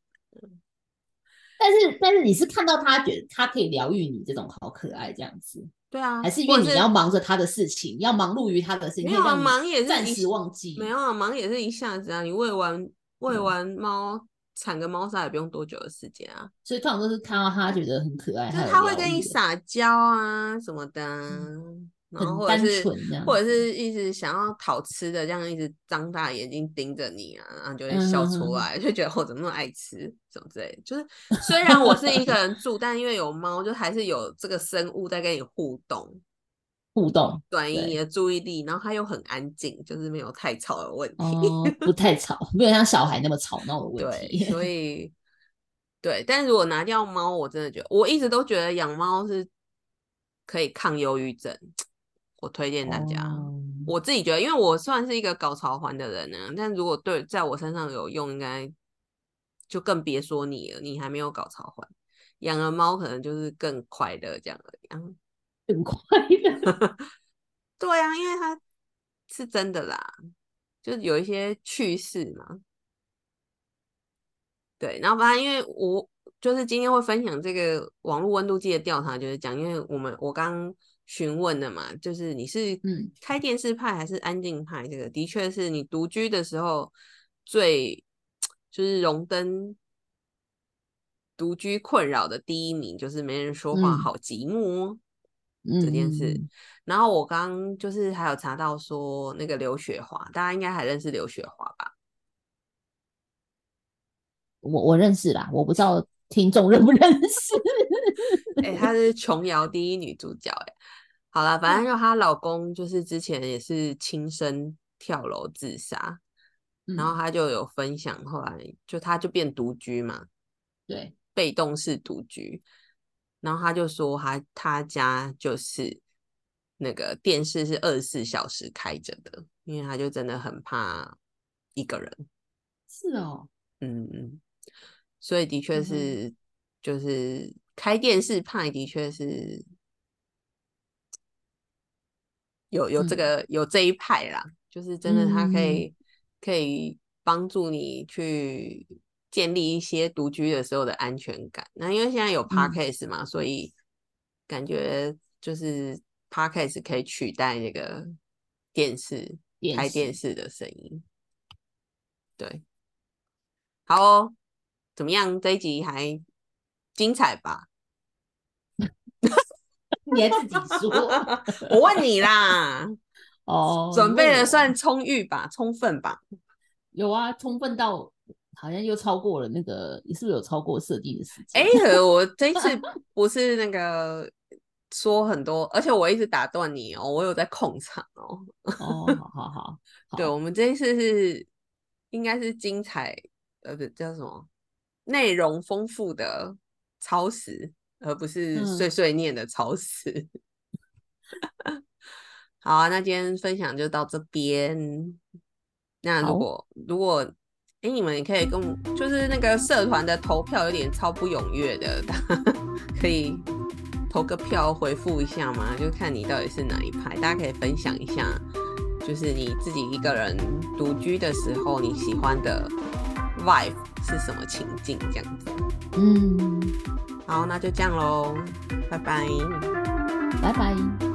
但是但是你是看到他觉得他可以疗愈你这种好可爱这样子，对啊，还是因为你要忙着他的事情，要忙碌于他的事情，没有忙也是暂一时忘记。没有啊，忙也是一下子啊，你喂完喂嗯完猫产个猫砂也不用多久的时间啊。所以通常都是看到它觉得很可爱，就是它它会跟你撒娇啊什么的啊，然后或者或者是一直想要讨吃的，这样一直张大眼睛盯着你啊，然后就会笑出来，就觉得我怎么那么爱吃什么之类的。就是虽然我是一个 人住，但因为有猫，就还是有这个生物在跟你互动，互动对转移你的注意力，然后它又很安静，就是没有太吵的问题。哦，不太吵，没有像小孩那么吵闹的问对，题。所以对，但如果拿掉猫，我真的觉得，我一直都觉得养猫是可以抗忧郁症，我推荐大家。哦我自己觉得，因为我算是一个搞潮环的人呢、但如果对在我身上有用，应该就更别说你了，你还没有搞潮环，养了猫可能就是更快乐这样而已啊。很快的。对啊，因为它是真的啦，就是有一些趣事嘛。对，然后反正因为我就是今天会分享这个网络温度计的调查，就是讲，因为我们我刚询问的嘛，就是你是嗯开电视派还是安静派？这个的确是你独居的时候最就是荣登独居困扰的第一名，就是没人说话，嗯好寂寞哦。嗯这件事。嗯然后我刚就是还有查到说，那个刘雪华，大家应该还认识刘雪华吧？我我认识啦，我不知道听众认不认识。哎、她是琼瑶第一女主角、哎，好了，反正就她老公就是之前也是轻生跳楼自杀，然后嗯她就有分享，后来就她就变独居嘛，对，被动式独居，然后他就说他他家就是那个电视是二十四小时开着的，因为他就真的很怕一个人。是哦，嗯，嗯，所以的确是，就是开电视派的确是有有这嗯。个有这一派啦，就是真的他可嗯。以可以帮助你去建立一些独居的时候的安全感。那因为现在有嗯 podcast 嘛，所以感觉就是 podcast 可以取代那个电视电开电视视的声音。对，好哦，怎么样？这一集还精彩吧？你还自己说 我问你啦，哦，准备的算充裕吧，充分吧？有啊，充分到好像又超过了那个，你是不是有超过设定的时间？哎、可 我这一次不是那个说很多，而且我一直打断你哦，我有在控场哦。哦，好 好好，对，我们这一次是应该是精彩，呃，不叫什么，内容丰富的超时，而不是嗯碎碎念的超时。好啊，那今天分享就到这边。那如好果如果哎、诶你们也可以跟我，就是那个社团的投票有点超不踊跃的，可以投个票回复一下吗？就看你到底是哪一派，大家可以分享一下，就是你自己一个人独居的时候，你喜欢的 vibe 是什么情境这样子。嗯，好，那就这样喽，拜拜。拜拜。